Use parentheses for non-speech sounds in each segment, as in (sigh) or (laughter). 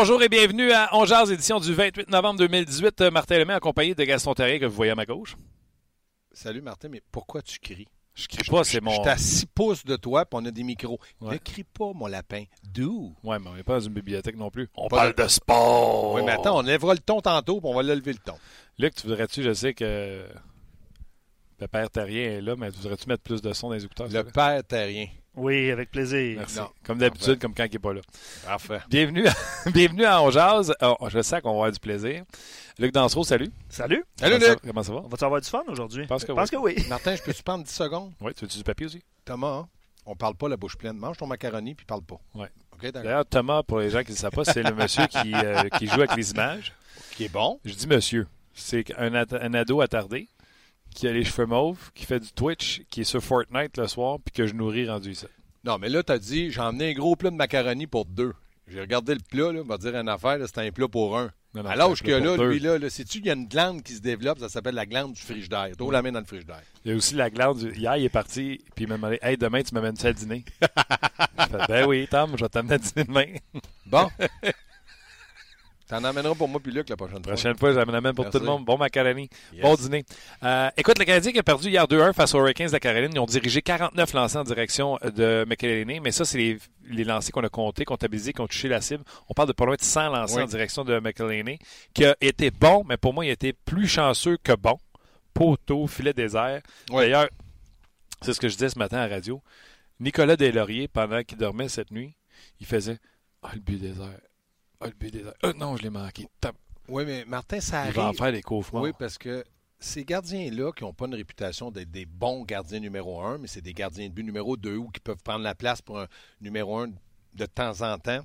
Bonjour et bienvenue à On Jazz, édition du 28 novembre 2018. Martin Lemay accompagné de Gaston Terrier que vous voyez à ma gauche. Salut Martin, mais pourquoi tu cries? Je crie pas, c'est mon. Je suis à 6 pouces de toi, puis on a des micros. Ouais. Ne crie pas, mon lapin. D'où? Ouais, mais on n'est pas dans une bibliothèque non plus. On Pas parle de sport. Oui, mais attends, on lèvera le ton tantôt, puis on va lever le ton. Luc, tu voudrais-tu, je sais que le père Terrien est là, mais voudrais-tu mettre plus de son dans les écouteurs? Le père terrien. Oui, avec plaisir. Merci. Non. Comme d'habitude, comme quand il n'est pas là. Parfait. Bienvenue à, (laughs) bienvenue à On Jazz. Oh, je sais qu'on va avoir du plaisir. Luc Dansereau, salut. Salut. Salut, comment, ça, Luc. comment ça va? On va-tu avoir du fun aujourd'hui? Pense que Je pense que oui. Martin, je peux-tu prendre 10 secondes? Oui, tu veux du papier aussi? Thomas, hein? on parle pas la bouche pleine. Mange ton macaroni, puis parle pas. Ouais. OK, d'accord. D'ailleurs, Thomas, pour les gens qui ne le savent pas, c'est le monsieur qui, euh, qui joue avec les images. Qui est bon. Je dis monsieur. C'est un ado attardé qui a les cheveux mauves, qui fait du Twitch, qui est sur Fortnite le soir, puis que je nourris rendu ici. Non, mais là, t'as dit, j'ai emmené un gros plat de macaroni pour deux. J'ai regardé le plat, là, on va dire une affaire, c'était un plat pour un. Non, non, À l'âge que là, lui, là, là sais-tu qu'il y a une glande qui se développe, ça s'appelle la glande du frigidaire. T'ouvres la main dans le frigidaire. Il y a aussi la glande. du- Hier, il est parti, puis il m'a demandé Hey, demain, tu m'amènes ça à dîner? (laughs) Je fais, Ben oui, Tom, je vais t'amener à dîner demain. Bon. (laughs) T'en emmèneras pour moi puis Luc la prochaine La fois. prochaine fois, je l'amène pour Merci. tout le monde. Bon macaroni. Yes. Bon dîner. Euh, écoute, le Canadien qui a perdu hier 2-1 face aux Hurricanes de la Caroline. Ils ont dirigé 49 lancers en direction de McElhinney, mais ça, c'est les, les lancers qu'on a comptés, comptabilisés, qui ont touché la cible. On parle de pas loin de 100 lancers Oui. en direction de McElhinney, qui a été bon, mais pour moi, il a été plus chanceux que bon. Poteau, filet désert. Oui. D'ailleurs, c'est ce que je disais ce matin à la radio. Nicolas Deslauriers, pendant qu'il dormait cette nuit, il faisait Ah, le but désert. Ah, le but désert. Ah, non, je l'ai manqué. Oui, mais Martin, ça Il arrive. va en faire des cauchemars. Oui, parce que ces gardiens-là qui n'ont pas une réputation d'être des bons gardiens numéro un, mais c'est des gardiens de but numéro deux ou qui peuvent prendre la place pour un numéro un de temps en temps,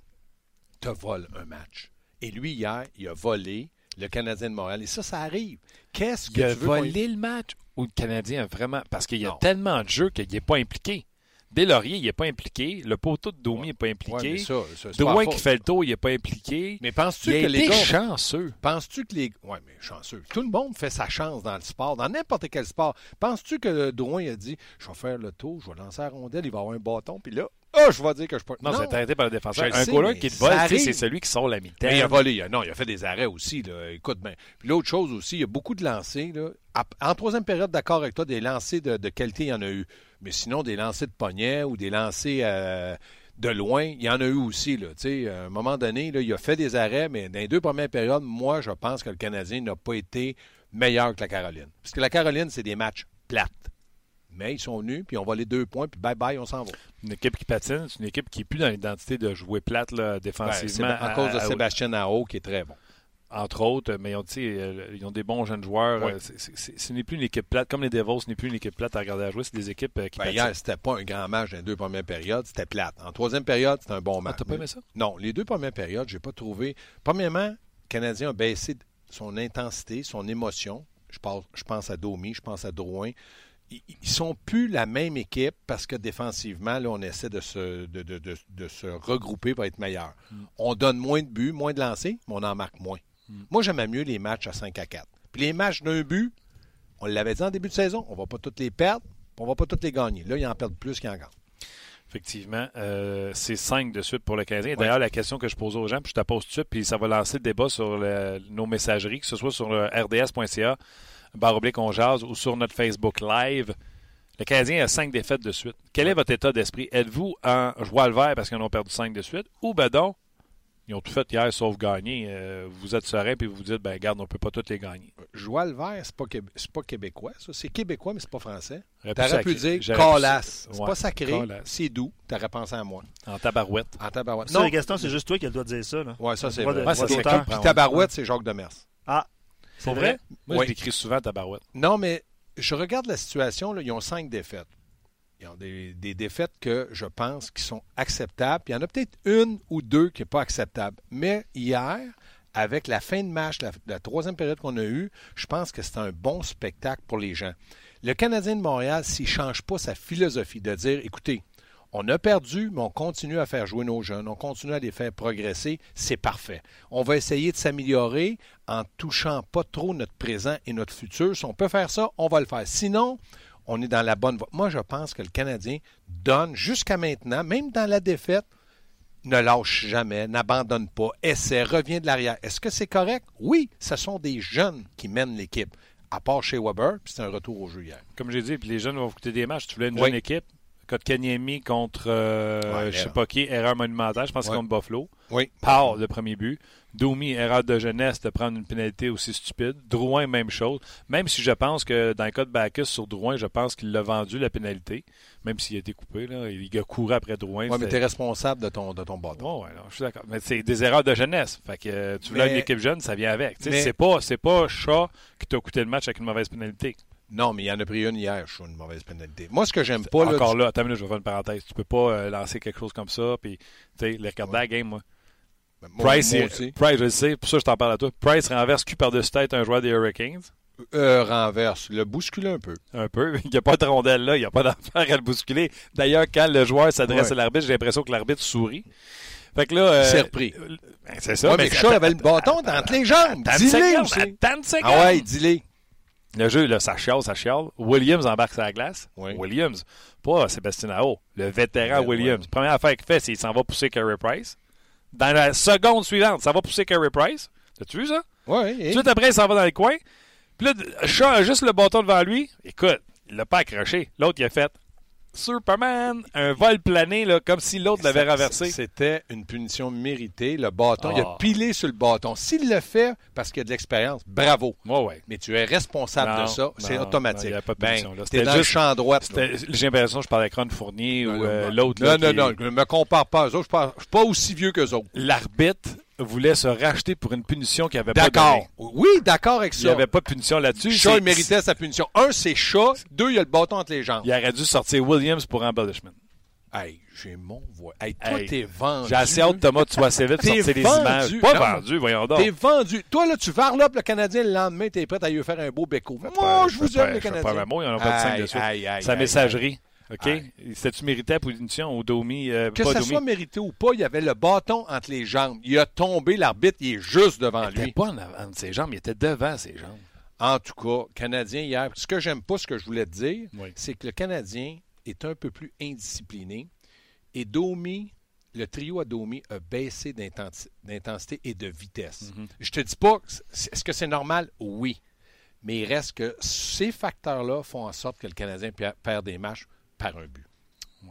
te volent un match. Et lui, hier, il a volé le Canadien de Montréal. Et ça, ça arrive. Qu'est-ce que Il a tu veux qu'on- volé le match ou le Canadien a vraiment. Parce qu'il y a Non. tellement de jeux qu'il n'est pas impliqué. Deslauriers, il n'est pas impliqué. Le poteau de Domi n'est pas Ouais, impliqué. mais ça, ça, Drouin qui fait le tour, il n'est pas impliqué. Mais penses-tu que les gars... chanceux. Penses-tu que les. Oui, mais chanceux. Tout le monde fait sa chance dans le sport, dans n'importe quel sport. Penses-tu que Drouin a dit Je vais faire le tour, je vais lancer la rondelle, il va avoir un bâton, puis là, oh, je vais dire que je peux. Non, c'est arrêté par le défenseur. Je Un goaler qui te vole, c'est celui qui sort la mi-temps. Mais il a volé. il a- Non, il a fait des arrêts aussi. Là. Écoute bien. Puis l'autre chose aussi, il y a beaucoup de lancers. Là. En troisième période, d'accord avec toi, des lancers de, de qualité, il y en a eu. Mais sinon, des lancers de poignet ou des lancers euh, de loin, il y en a eu aussi. Là. Tu sais, À un moment donné, là, il a fait des arrêts, mais dans les deux premières périodes, moi, je pense que le Canadien n'a pas été meilleur que la Caroline. Parce que la Caroline, c'est des matchs plates. Mais ils sont venus, puis on va les deux points, puis bye-bye, on s'en va. Une équipe qui patine, c'est une équipe qui n'est plus dans l'identité de jouer plate là, Ben, défensivement. à, cause de à- Sébastien Aho, qui est très bon. Entre autres, mais ils ont, tu sais, euh, ils ont des bons jeunes joueurs. Euh, Ce n'est plus une équipe plate. Comme les Devils, ce n'est plus une équipe plate à regarder à jouer. C'est des équipes euh, qui Ben, hier, c'était pas un grand match dans les deux premières périodes, c'était plate. En troisième période, c'était un bon Ah, match. t'as pas aimé ça? Non, les deux premières périodes, j'ai pas trouvé. Premièrement, le Canadien a baissé son intensité, son émotion. Je pense, je pense à Domi, je pense à Drouin. Ils, ils sont plus la même équipe parce que défensivement, là, on essaie de se, de, de- de- de se regrouper pour être meilleur. Mm. On donne moins de buts, moins de lancers, mais on en marque moins. Mm. Moi, j'aimais mieux les matchs à 5 à 4. Puis les matchs d'un but, on l'avait dit en début de saison, on va pas toutes les perdre, on va pas toutes les gagner. Là, ils en perdent plus qu'ils en gagnent. Effectivement, euh, c'est 5 de suite pour le Canadien. D'ailleurs, la question que je pose aux gens, puis je te la pose tout de suite, puis ça va lancer le débat sur le- nos messageries, que ce soit sur le rds.ca, barre oblique on jase, ou sur notre Facebook Live. Le Canadien a 5 défaites de suite. Quel est votre état d'esprit? Êtes-vous en joie le vert parce qu'ils en ont perdu 5 de suite? Ou ben donc, ils ont tout fait hier sauf gagner. Euh, vous êtes serein puis vous vous dites, ben garde, on peut pas toutes les gagner. Joie le vert, c'est pas, Québé- c'est pas québécois, ça. C'est québécois, mais c'est pas français. T'aurais sacré- pu dire pu- colasse. C'est Ouais, pas sacré, c'est doux. T'aurais pensé à moi. En tabarouette. En tabarouette. Non. Gaston, c'est juste toi qui de dire ça. Là. Ouais, ça, c'est vrai. cool. Puis tabarouette, c'est Jacques Demers. Ah, C'est vrai? Moi, Oui. je l'écris souvent tabarouette. Non, mais je regarde la situation. Là, ils ont cinq défaites. Ils ont des, défaites que je pense qui sont acceptables. Il y en a peut-être une ou deux qui n'est pas acceptable. Mais hier, avec la fin de match, la, la troisième période qu'on a eue, je pense que c'est un bon spectacle pour les gens. Le Canadien de Montréal, s'il ne change pas sa philosophie de dire, écoutez, on a perdu, mais on continue à faire jouer nos jeunes, on continue à les faire progresser, c'est parfait. On va essayer de s'améliorer en touchant pas trop notre présent et notre futur. Si on peut faire ça, on va le faire. Sinon, on est dans la bonne voie. Moi, je pense que le Canadien donne jusqu'à maintenant, même dans la défaite, ne lâche jamais, n'abandonne pas, essaie, revient de l'arrière. Est-ce que c'est correct? Oui, ce sont des jeunes qui mènent l'équipe. À part chez Weber, puis c'est un retour au jeu hier. Comme j'ai dit, puis les jeunes vont écouter des matchs. Tu voulais une Oui. jeune équipe? Kotkaniemi contre, euh, Ouais, je sais pas qui, erreur monumentale, je pense que Ouais. c'est contre Buffalo. Oui. Powell, le premier but. Domi, erreur de jeunesse de prendre une pénalité aussi stupide. Drouin, même chose. Même si je pense que dans le cas de Bacchus sur Drouin, je pense qu'il l'a vendu la pénalité. Même s'il a été coupé, là, il a couru après Drouin. Oui, mais tu es responsable de ton, de ton bâton. Oh, ouais, non, je suis d'accord. Mais c'est des erreurs de jeunesse. Fait que euh, tu voulais Mais- une équipe jeune, ça vient avec. Mais- C'est pas, pas Shaw qui t'a coûté le match avec une mauvaise pénalité. Non, mais il en a pris une hier, je trouve, une mauvaise pénalité. Moi, ce que j'aime pas, là, Encore là, attends une minute, je vais faire une parenthèse. Tu peux pas euh, lancer quelque chose comme ça, puis tu sais, les regarder à la game, moi. moi, Price, moi il- aussi, Price, je le sais, pour ça je t'en parle à toi. Price renverse cul par-dessus tête un joueur des Hurricanes? euh, renverse, le bouscule un peu. Un peu. (laughs) Il n'y a pas de rondelle là, il n'y a pas d'affaire à le bousculer. D'ailleurs, quand le joueur s'adresse Ouais. à l'arbitre, j'ai l'impression que l'arbitre sourit. Fait que là. euh, Il s'est repris. euh, ben, c'est ça. Ouais, mais Shaw avait le bâton entre les jambes. Dis-le aussi. attends une seconde. Ah ouais, dis-le. Le jeu, là, ça chiale, ça chiale. Williams embarque sur la glace. Oui. Williams, pas Sébastien Aho, le vétéran Williams. Première affaire qu'il fait, c'est qu'il s'en va pousser Carey Price. Dans la seconde suivante, ça va pousser Carey Price. T'as-tu vu ça? Ouais, et- Tout après, il s'en va dans le coin. Puis là, Shaw a juste le bâton devant lui. Écoute, il l'a pas accroché. L'autre, il a fait Superman, un vol plané, là, comme si l'autre l'avait renversé. C'était une punition méritée. Le bâton, il a Ah. pilé sur le bâton. S'il le fait parce qu'il a de l'expérience, bravo. Ouais. Mais tu es responsable Non, de ça. C'est automatique. non, il a pas de ben, punition, C'était le champ droit. J'ai l'impression que je parlais avec Ron Fournier Non, ou euh, l'autre. Non, non, qui- non. Ne me compare pas à eux autres. Je ne suis pas aussi vieux qu'eux autres. L'arbitre voulait se racheter pour une punition qu'il n'avait pas D'accord. Oui, d'accord avec Il ça. n'y avait pas de punition là-dessus. Shaw, il méritait sa punition. Un, c'est Shaw. Deux, il a le bâton entre les jambes. Il aurait dû sortir Williams pour embellishment. Hey, j'ai mon voix. Hey, toi, Hey, t'es vendu. J'ai assez hâte, Thomas, tu sois assez vite sortir les vendu. images. Pas Non, vendu, voyons donc. T'es vendu. Toi, là, tu varlopes le Canadien le lendemain, t'es prêt à lui faire un beau béco. Moi, pas- je vous pas- aime, les pas Canadiens. un mot, ils en ont pas de Sa messagerie. OK? C'était-tu mérité la punition ou Domi? euh, Que Domi? soit mérité ou pas, il y avait le bâton entre les jambes. Il a tombé, l'arbitre, il est juste devant Il était lui. pas en avant de ses jambes, il était devant ses jambes. En tout cas, Canadien hier, ce que j'aime pas, ce que je voulais te dire, Oui. c'est que le Canadien est un peu plus indiscipliné. Et Domi, le trio à Domi a baissé d'intensi- d'intensité et de vitesse. Mhm. Je te dis pas, est-ce que c'est normal? Oui. Mais il reste que ces facteurs-là font en sorte que le Canadien per- perd des matchs par un but. Ouais.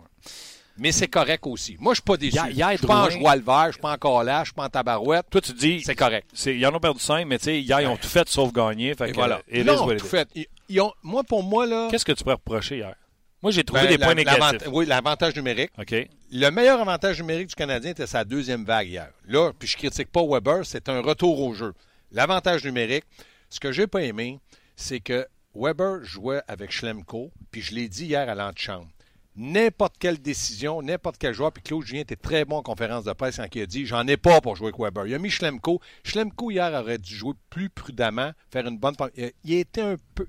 Mais c'est correct aussi. Moi, je suis pas déçu. Hier- hier, je suis pas en Drouin- joie le vert, je suis pas encore là, je suis pas en tabarouette. Toi, tu dis, C'est correct. ils en ont perdu 5, mais tu sais, hier, ils ont tout fait sauf gagner. Fait Et que, voilà. what it tout fait. Ils- ils ont- moi, pour moi, là... Qu'est-ce que tu pourrais reprocher hier? Moi, j'ai trouvé ben, des la- points négatifs. Oui, l'avantage numérique. OK? Le meilleur avantage numérique du Canadien était sa deuxième vague hier. Là, puis je critique pas Weber, c'est un retour au jeu. L'avantage numérique, ce que j'ai pas aimé, c'est que Weber jouait avec Schlemko, puis je l'ai dit hier à l'antichambre. N'importe quelle décision, n'importe quel joueur, puis Claude Julien était très bon en conférence de presse quand il a dit J'en ai pas pour jouer avec Weber. Il a mis Schlemko. Schlemko, hier, aurait dû jouer plus prudemment, faire une bonne. Il, il était un peu.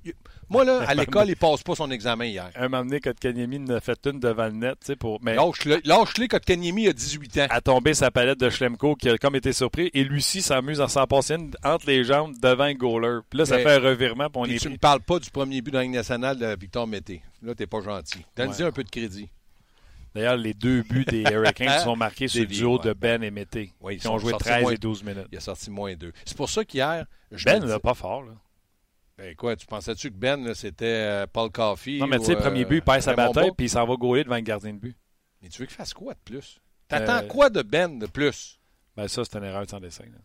Moi, là, (laughs) à l'école, il passe pas son examen hier. Un moment donné, Kotkaniemi a fait une devant le net, tu sais, pour. Mais Lâche-le Kanyemi a 18 ans. a tombé sa palette de Schlemko qui a comme été surpris. Et Lucie s'amuse en s'en passer une entre les jambes devant un goaler. Puis là, ça Mais- fait un revirement. Puis on Puis est tu me parles pas du premier but dans la Ligue nationale de Victor Mété. Là, t'es pas gentil. Donne-y Ouais. un peu de crédit. D'ailleurs, les deux buts des Hurricanes (laughs) sont marqués sur le duo ouais. de Ben et Mété. Oui, ils qui ont joué sortis 13 moins- et 12 minutes. Il a sorti moins deux. C'est pour ça qu'hier, Ben, là, pas fort, là. Ben quoi, tu pensais-tu que Ben, c'était euh, Paul Coffey? Non, mais tu sais, premier euh, but, il perd sa bataille, puis il s'en va gauler devant le gardien de but. Mais tu veux qu'il fasse quoi de plus? T'attends Euh, quoi de Ben de plus? Ben, ça, c'est une erreur de sans dessin. là.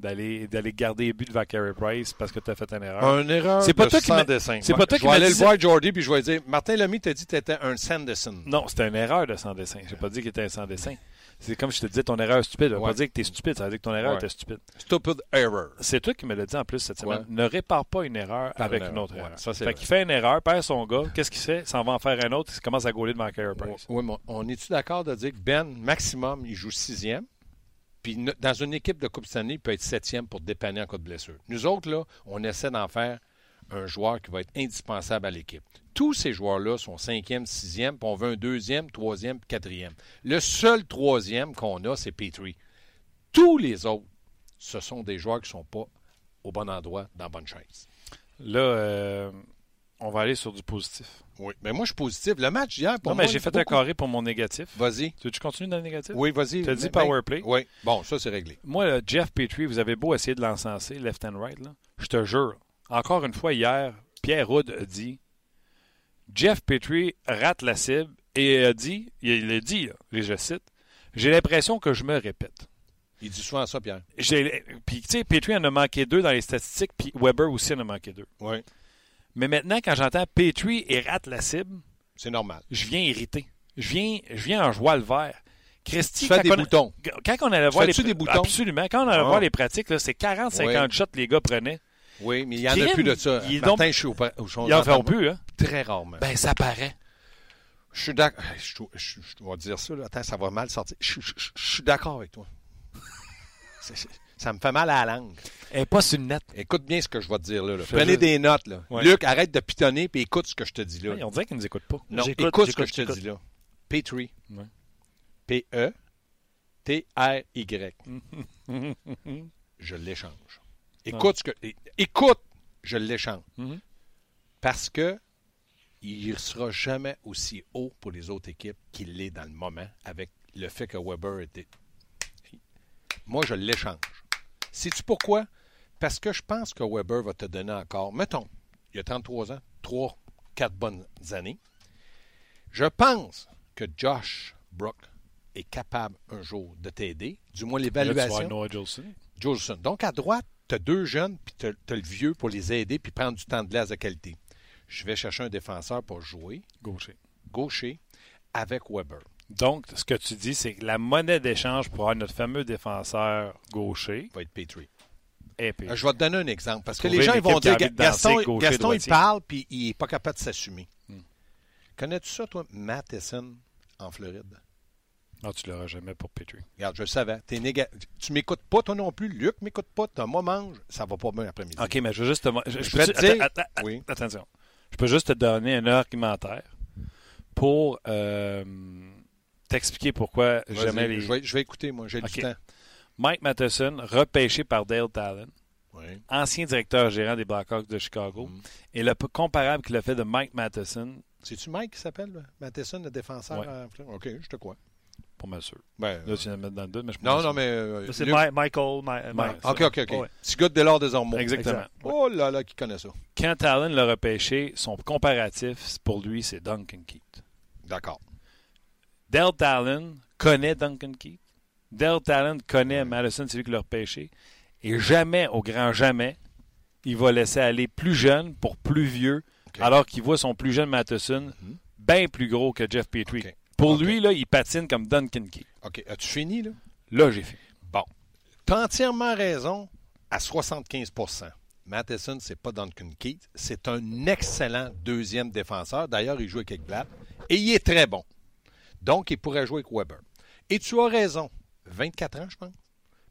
D'aller, d'aller garder les buts devant Carey Price parce que tu as fait une erreur. Une erreur C'est pas de toi qui sans dessin. c'est Ouais, pas toi je qui vais aller le voir, Jordy, puis je vais dire, Martin Lemay t'a dit que t'étais un Sanderson. Non, c'était une erreur de sans dessin. J'ai pas dit qu'il était un sans dessin. C'est comme je te disais, ton erreur est stupide. Ça veut Ouais. pas dire que tu es stupide, ça veut dire que ton erreur Ouais. était stupide. Stupid error. C'est toi qui me l'as dit en plus cette semaine. Ne répare pas une erreur Par avec une autre erreur. ça, fait qu'il fait une erreur, perd son gars. Qu'est-ce qu'il fait? S'en va en faire un autre, il commence à gauler devant Carey Price. Oui, mais on est-tu d'accord de dire que Ben, maximum, il joue sixième? Puis dans une équipe de Coupe Stanley, il peut être septième pour dépanner en cas de blessure. Nous autres, là, on essaie d'en faire un joueur qui va être indispensable à l'équipe. Tous ces joueurs-là sont cinquième, sixième, puis on veut un deuxième, troisième, quatrième. Le seul troisième qu'on a, c'est Petrie. Tous les autres, ce sont des joueurs qui ne sont pas au bon endroit, dans la bonne chaise. Là, euh, on va aller sur du positif. Oui, mais moi, je suis positif. Le match d'hier, pour Non, moi... mais j'ai fait un carré pour mon négatif. Vas-y. Tu veux que je continue dans le négatif? Oui, vas-y. T'as dit Mais- power play? Oui. Bon, ça, c'est réglé. Moi, là, Jeff Petrie, vous avez beau essayer de l'encenser, left and right, là, je te jure, encore une fois, hier, Pierre Houd a dit Jeff Petrie rate la cible et a dit, il a dit, là, et je cite, j'ai l'impression que je me répète. Il dit souvent ça, Pierre. Puis, tu sais, Petrie en a manqué deux dans les statistiques, puis Weber aussi en a manqué deux. Oui. Mais maintenant, quand j'entends Petrie et rate la cible, C'est normal. je viens irrité. Je viens, je viens en joie le vert. Christy, Tu fais quand des on- boutons. Quand on allait voir les des boutons? Absolument. Quand on allait Ah. voir les pratiques, c'est 40-50 shots que les gars prenaient. Oui, mais il n'y en a plus de ça. Martin, ont- je suis au, au- Ils en font plus, hein? Très rarement. Ben, ça paraît. Je suis d'accord. Je, je- je dois dire ça, là. Attends, ça va mal sortir. Je- je suis d'accord avec toi. (laughs) Ça me fait mal à la langue. Elle n'est pas sur le net. Écoute bien ce que je vais te dire là. Prenez juste- des notes. Là. Ouais. Luc, arrête de pitonner et écoute ce que je te dis là. Ouais, on dirait qu'ils ne nous écoutent pas. non, écoute ce que je te dis là. Petrie. Ouais. E P-E-T-R-Y. je l'échange. Écoute ce que. Écoute, je l'échange. Mhm. Parce que il ne sera jamais aussi haut pour les autres équipes qu'il l'est dans le moment avec le fait que Weber était. Moi, je l'échange. Sais-tu pourquoi? Parce que je pense que Weber va te donner encore, mettons, il a 33 ans, 3, 4 bonnes années. Je pense que Josh Brook est capable un jour de t'aider, du moins l'évaluation. Jolson. Donc, à droite, tu as deux jeunes, puis tu as, le vieux pour les aider, puis prendre du temps de glace de qualité. Je vais chercher un défenseur pour jouer, Gaucher. gaucher, avec Weber. Donc, ce que tu dis, c'est que la monnaie d'échange pour avoir notre fameux défenseur gaucher va être Petrie. Euh, Je vais te donner un exemple, parce que Trouver les gens ils vont dire Gaston, gaucher, Gaston il parle, puis il n'est pas capable de s'assumer. Hmm. Connais-tu ça, toi, Matheson, en Floride? Non, tu ne l'auras jamais pour Petrie. Regarde, je le savais. T'es néga... Tu m'écoutes pas, toi non plus. Luc m'écoute pas. Moi mange. Ça va pas bien l'après-midi. OK, mais je veux juste te... Je, Je peux te dire- Oui. Attention. Je peux juste te donner un argumentaire pour euh, t'expliquer pourquoi jamais les... je, vais, je vais écouter, moi. J'ai OK. du temps. Mike Matheson, repêché par Dale Talon, Oui. ancien directeur gérant des Blackhawks de Chicago, Mm. et le comparable qu'il a fait de Mike Matheson, C'est-tu Mike qui s'appelle, là? Matheson, le défenseur? Ouais. en Floride? OK, je te crois. pour m'assurer. Ben, Là, tu viens de me mettre dans le doute, mais je non, pas non, sûr. mais... euh, C'est Michael. Mi- Mike. Mike. OK, OK, OK. Ouais. Petit gars de des Ormeaux. Exactement. Exact. Oh là là, qui connaît ça. Quand Talon l'a repêché, son comparatif, pour lui, c'est Duncan Keith. D'accord. Dale Talon connaît Duncan Keith. Dale Talon connaît Madison, c'est lui qui l'a repêché. Et jamais, au grand jamais, il va laisser aller plus jeune pour plus vieux, alors qu'il voit son plus jeune Matheson Mhm. bien plus gros que Jeff Petrie. Pour lui, là, il patine comme Duncan Keith. OK, as-tu fini, là? Là, j'ai fait. Bon. Tu as entièrement raison à 75% Matheson, c'est pas Duncan Keith. C'est un excellent deuxième défenseur. D'ailleurs, il joue avec Ekblad. Et il est très bon. Donc, il pourrait jouer avec Weber. Et tu as raison. 24 ans, je pense.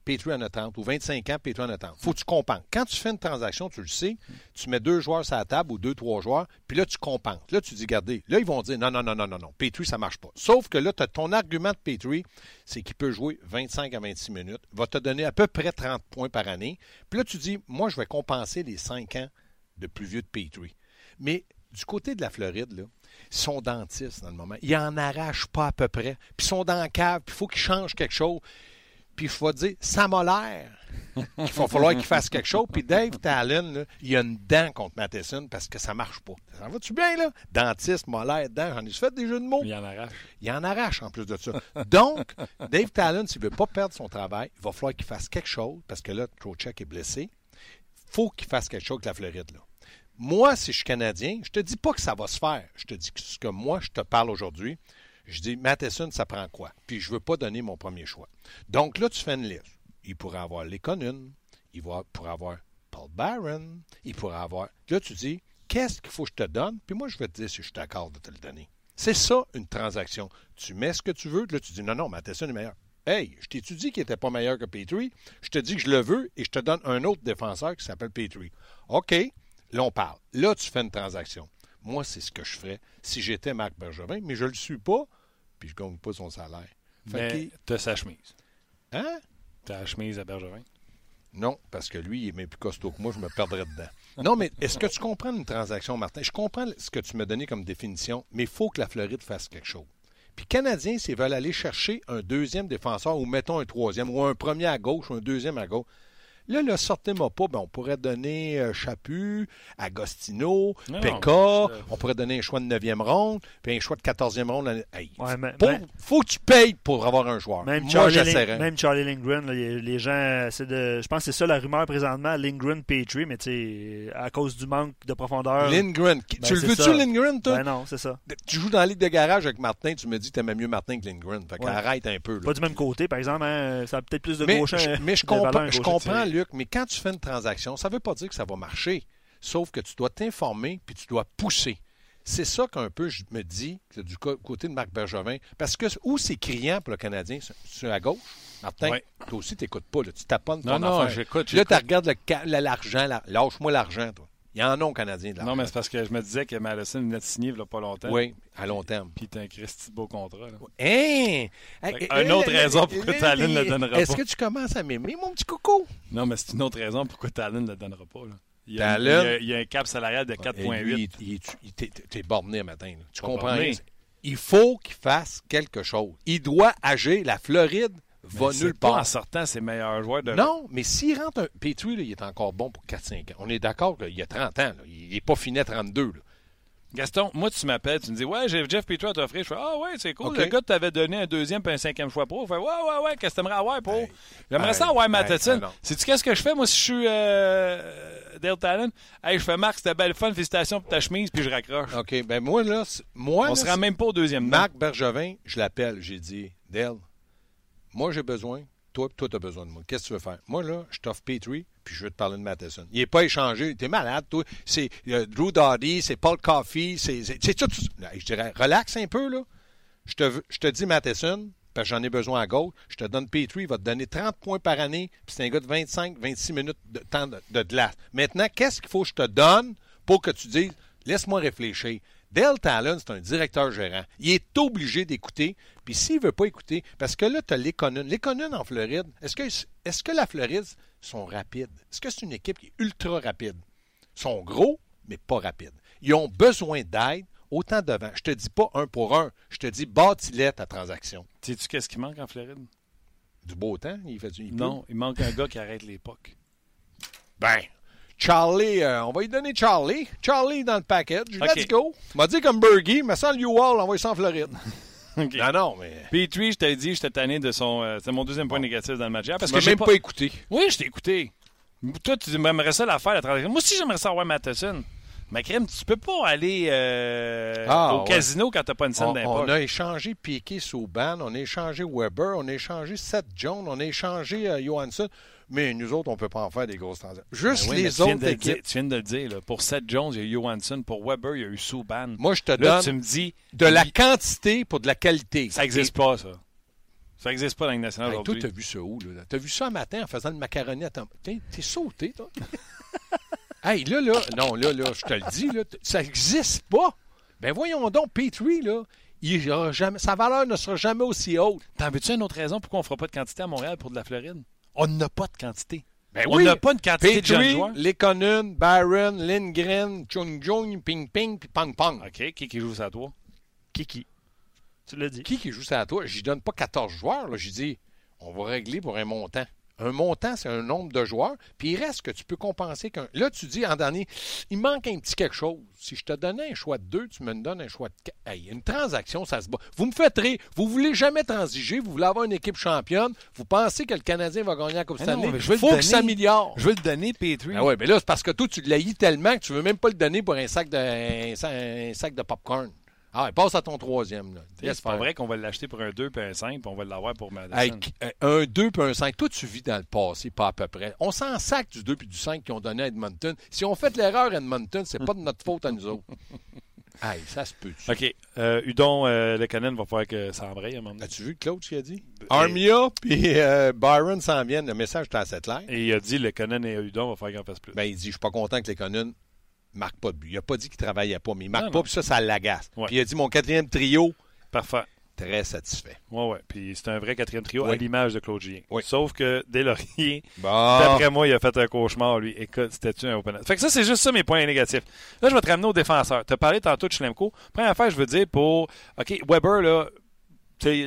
Petrie en a 30. Ou 25 ans, Petrie en a 30. Faut que tu compenses. Quand tu fais une transaction, tu le sais, tu mets deux joueurs sur la table ou deux, trois joueurs, puis là, tu compenses. Là, tu dis, regardez, là, ils vont dire, non, non, non, non, non, non, Petrie, ça marche pas. Sauf que là, ton argument de Petrie, c'est qu'il peut jouer 25 à 26 minutes, va te donner à peu près 30 points par année. Puis là, tu dis, moi, je vais compenser les 5 ans de plus vieux de Petrie. Mais du côté de la Floride, là, ils sont dentistes dans le moment. Ils en arrachent pas à peu près. Puis ils sont dans la cave, puis il faut qu'ils changent quelque chose. Puis vais te dire, ça m'a l'air (laughs) qu'il va falloir qu'il fasse quelque chose. Puis Dave Talon, là, il a une dent contre Matheson parce que ça marche pas. Ça va-tu bien, là? Dentiste, molaire, dent, j'en ai fait des jeux de mots. Il en arrache. Il en arrache en plus de ça. Donc, Dave Talon, s'il ne veut pas perdre son travail, il va falloir qu'il fasse quelque chose parce que là, Trocheck est blessé. faut qu'il fasse quelque chose avec la Floride. Là. Moi, si je suis Canadien, je te dis pas que ça va se faire. Je te dis que ce que moi, je te parle aujourd'hui. Je dis, Matheson, ça prend quoi? Puis je veux pas donner mon premier choix. Donc là, tu fais une liste. Il pourrait avoir Lekonen, il pourrait avoir Paul Barron, il pourrait avoir... Là, tu dis, qu'est-ce qu'il faut que je te donne? Puis moi, je vais te dire si je suis d'accord de te le donner. C'est ça, une transaction. Tu mets ce que tu veux, là, tu dis, non, non, Matheson est meilleur. Hey, je t'ai-tu dit qu'il n'était pas meilleur que Petrie? Je te dis que je le veux et je te donne un autre défenseur qui s'appelle Petrie. OK, là, on parle. Là, tu fais une transaction. Moi, c'est ce que je ferais si j'étais Marc Bergevin, mais je ne le suis pas, puis je ne gagne pas son salaire. Fait Mais t'as sa chemise. hein? T'as la chemise à Bergevin? Non, parce que lui, il est même plus costaud que moi, je me perdrais dedans. Non, mais est-ce que tu comprends une transaction, Martin? Je comprends ce que tu m'as donné comme définition, mais il faut que la Floride fasse quelque chose. Puis Canadiens, s'ils veulent aller chercher un deuxième défenseur, ou mettons un troisième, ou un premier à gauche, ou un deuxième à gauche, Là, là, sortez-moi pas. Ben, on pourrait donner euh, Chaput, Agostino, Non, Pekka. mais On pourrait donner un choix de 9e ronde, puis un choix de 14e ronde. l'année- Hey, Ouais, mais- pour- mais- faut que tu payes pour avoir un joueur. Même Moi, Charlie, même Charlie Lindgren, là, les, les gens, c'est de, je pense que c'est ça la rumeur présentement, Lindgren Petrie, mais tu à cause du manque de profondeur. Lindgren. Ben, tu le veux-tu. Lindgren, toi? Ben non, c'est ça. Tu joues dans la ligue de garage avec Martin, tu me dis que tu aimais mieux Martin que Lindgren. Fait Ouais. arrête un peu. là. Pas du même côté, par exemple, hein, ça a peut-être plus de mais, gauche. je, hein, mais je comprends, je comprends. Luc, mais quand tu fais une transaction, ça ne veut pas dire que ça va marcher. Sauf que tu dois t'informer puis tu dois pousser. C'est ça qu'un peu je me dis du côté de Marc Bergevin. Parce que où c'est criant pour le Canadien, c'est- à gauche. Martin, Ouais. toi aussi, tu n'écoutes pas. là. tu taponnes ton Non, non, j'écoute. Là, tu regardes l'argent. la- Lâche-moi l'argent, toi. Il y en a Canadien de l'argent. Non, mais c'est parce que je me disais que Madison venait de signer il n'y a pas longtemps. Oui, à long terme. Puis t'as un Christy beau contrat. là. Hein? Fait une autre raison pourquoi Talon ne le donnera Est-ce pas. que tu commences à m'aimer, mon petit coco? Non, mais c'est une autre raison pourquoi Talon ne le donnera pas. Là. Il, y a, Talon? il, y a, il y a un cap salarial de Et 4,8. lui, il- il- il- t'es- borné un matin. là. Tu comprends borné. Il faut qu'il fasse quelque chose. Il doit agir. La Floride va c'est nulle pas part. en sortant ses meilleurs joueurs de. Non, mais s'il rentre un. Petrie, là, il est encore bon pour 4-5 ans. On est d'accord qu'il a 30 ans. là. Il n'est pas fini à 32. là. Gaston, moi, tu m'appelles, tu me dis, ouais, j'ai Jeff Petrie à t'offrir. Je fais, ah ouais, c'est cool. Le gars t'avait donné un deuxième puis un cinquième choix pro. Je fais, ouais, ouais, ouais, qu'est-ce que t'aimerais avoir pro? Hey, J'aimerais hey, ça avoir non. Sais-tu qu'est-ce que je fais, moi, si je suis euh, Dale Talon? Hey, je fais, Marc, c'était belle fun, félicitations pour ta chemise, puis je raccroche. OK. Ben moi, là, moi, On là, se rend même pas au deuxième. Marc Bergevin, je l'appelle. J'ai dit, Dale, moi, j'ai besoin. Toi, toi, tu as besoin de moi. Qu'est-ce que tu veux faire? Moi, là, je t'offre Petrie, puis je veux te parler de Matheson. Il n'est pas échangé. T'es malade, toi. C'est Drew Doughty, c'est Paul Coffey, c'est tout. Je dirais, relax un peu, là. Je te, je te dis Matheson, parce que j'en ai besoin à gauche. Je te donne Petrie, il va te donner 30 points par année, puis c'est un gars de 25, 26 minutes de temps de, de glace. Maintenant, qu'est-ce qu'il faut que je te donne pour que tu dises, laisse-moi réfléchir. Dale Talon, c'est un directeur gérant. Il est obligé d'écouter. Puis s'il ne veut pas écouter, parce que là, tu as les Conan en Floride, est-ce que, est que la Floride sont rapides? Est-ce que c'est une équipe qui est ultra rapide? Ils sont gros, mais pas rapides. Ils ont besoin d'aide autant devant. Je te dis pas un pour un. Je te dis bâtis-les ta transaction. Sais-tu qu'est-ce qui manque en Floride? Du beau temps, il fait du il. Non, il manque un gars qui arrête l'époque. Ben, Charlie, euh, on va lui donner Charlie. Charlie dans le package. Let's OK. go. M'a dit comme Bergie, mais sans le U-Wall, envoie ça en Floride. (laughs) OK. non, non, mais. Petrie, je t'ai dit, j'étais tanné de son. euh, c'est mon deuxième point négatif dans le match. Parce Tu que j'ai même pas... pas... écouté. Oui, je t'ai écouté. Toi, tu aimerais ça la faire, la transaction. Moi aussi, j'aimerais ça avoir Matheson. Mais crème, tu peux pas aller euh, Ah, au ouais. casino quand t'as pas une scène On, d'impôt. on a échangé Piquet Souban, on a échangé Weber, on a échangé Seth Jones, on a échangé euh, Johansson. Mais nous autres, on peut pas en faire des grosses transactions. Juste Ben oui, mais les tu autres le dire- équipes. tu viens de le dire. Là. Pour Seth Jones, il y a eu Johansson. Pour Weber, il y a eu Subban. Moi, je te Là, donne tu me dis, de la quantité pour de la qualité. ça n'existe pas, ça. Ça n'existe pas dans la nationale Hey, toi, aujourd'hui. t'as vu ça où, là? T'as vu ça un matin en faisant le macaroni à ton... T'es sauté, toi? (laughs) hey, là, là, non, là, là, je te le dis, là, ça n'existe pas. Ben voyons donc, Petrie, là, il aura jamais, sa valeur ne sera jamais aussi haute. T'en veux-tu une autre raison pourquoi on ne fera pas de quantité à Montréal pour de la Floride? On n'a pas de quantité. Ben on oui. n'a pas de quantité de jeunes Petrie, joueurs. Lekonen, Byron, Lindgren, Chung Chung, Ping Ping, puis Pang Pang. OK, qui, qui joue ça à toi? Kiki. Tu l'as dit. Qui qui joue ça à toi? J'y donne pas 14 joueurs, là. J'y dis, on va régler pour un montant. Un montant, c'est un nombre de joueurs, puis il reste que tu peux compenser qu'un. Là, tu dis en dernier, il manque un petit quelque chose. Si je te donnais un choix de deux, tu me donnes un choix de quatre. Hey, une transaction, ça se bat. Vous me faites rire. Vous voulez jamais transiger, vous voulez avoir une équipe championne, vous pensez que le Canadien va gagner la Coupe Stanley. Il faut que ça s'améliore. Je veux le donner, Petrie. Ah ouais, mais là, c'est parce que toi, tu l'haïs tellement que tu veux même pas le donner pour un sac de, un sac de popcorn. Ah, ouais, passe à ton troisième. Là. C'est pas vrai qu'on va l'acheter pour un 2 puis un 5 puis on va l'avoir pour Madison. Hey, euh, un 2 puis un 5. Toi, tu vis dans le passé, pas à peu près. On s'en sac du 2 puis du 5 qu'ils ont donné à Edmonton. Si on fait l'erreur à Edmonton, c'est pas de notre faute à nous autres. (laughs) Hey, ça se peut. OK. Euh, Udon, euh, le Canon va falloir que ça embraye à un moment donné. As-tu vu Claude ce qu'il a dit? Armia puis euh, Byron s'en viennent. Le message est à cette lettre. Et il a dit le Canon et Udon va falloir qu'il en fasse plus. Ben, il dit, je suis pas content que les Conan marquent pas de but. Il a pas dit qu'il travaillait pas, mais il marque Non, pas, non. puis ça, ça l'agace. Ouais. Puis il a dit, mon quatrième trio, Parfait. très satisfait. Oui, oui. Puis c'est un vrai quatrième trio à l'image de Claude Julien. Oui. Sauf que Deslauriers, Bon. d'après moi, il a fait un cauchemar, lui. Écoute, c'était-tu un open Fait que ça, c'est juste ça mes points négatifs. Là, je vais te ramener aux défenseurs. Tu as parlé tantôt de Schlemko. Première affaire, je veux dire pour. OK, Weber, là.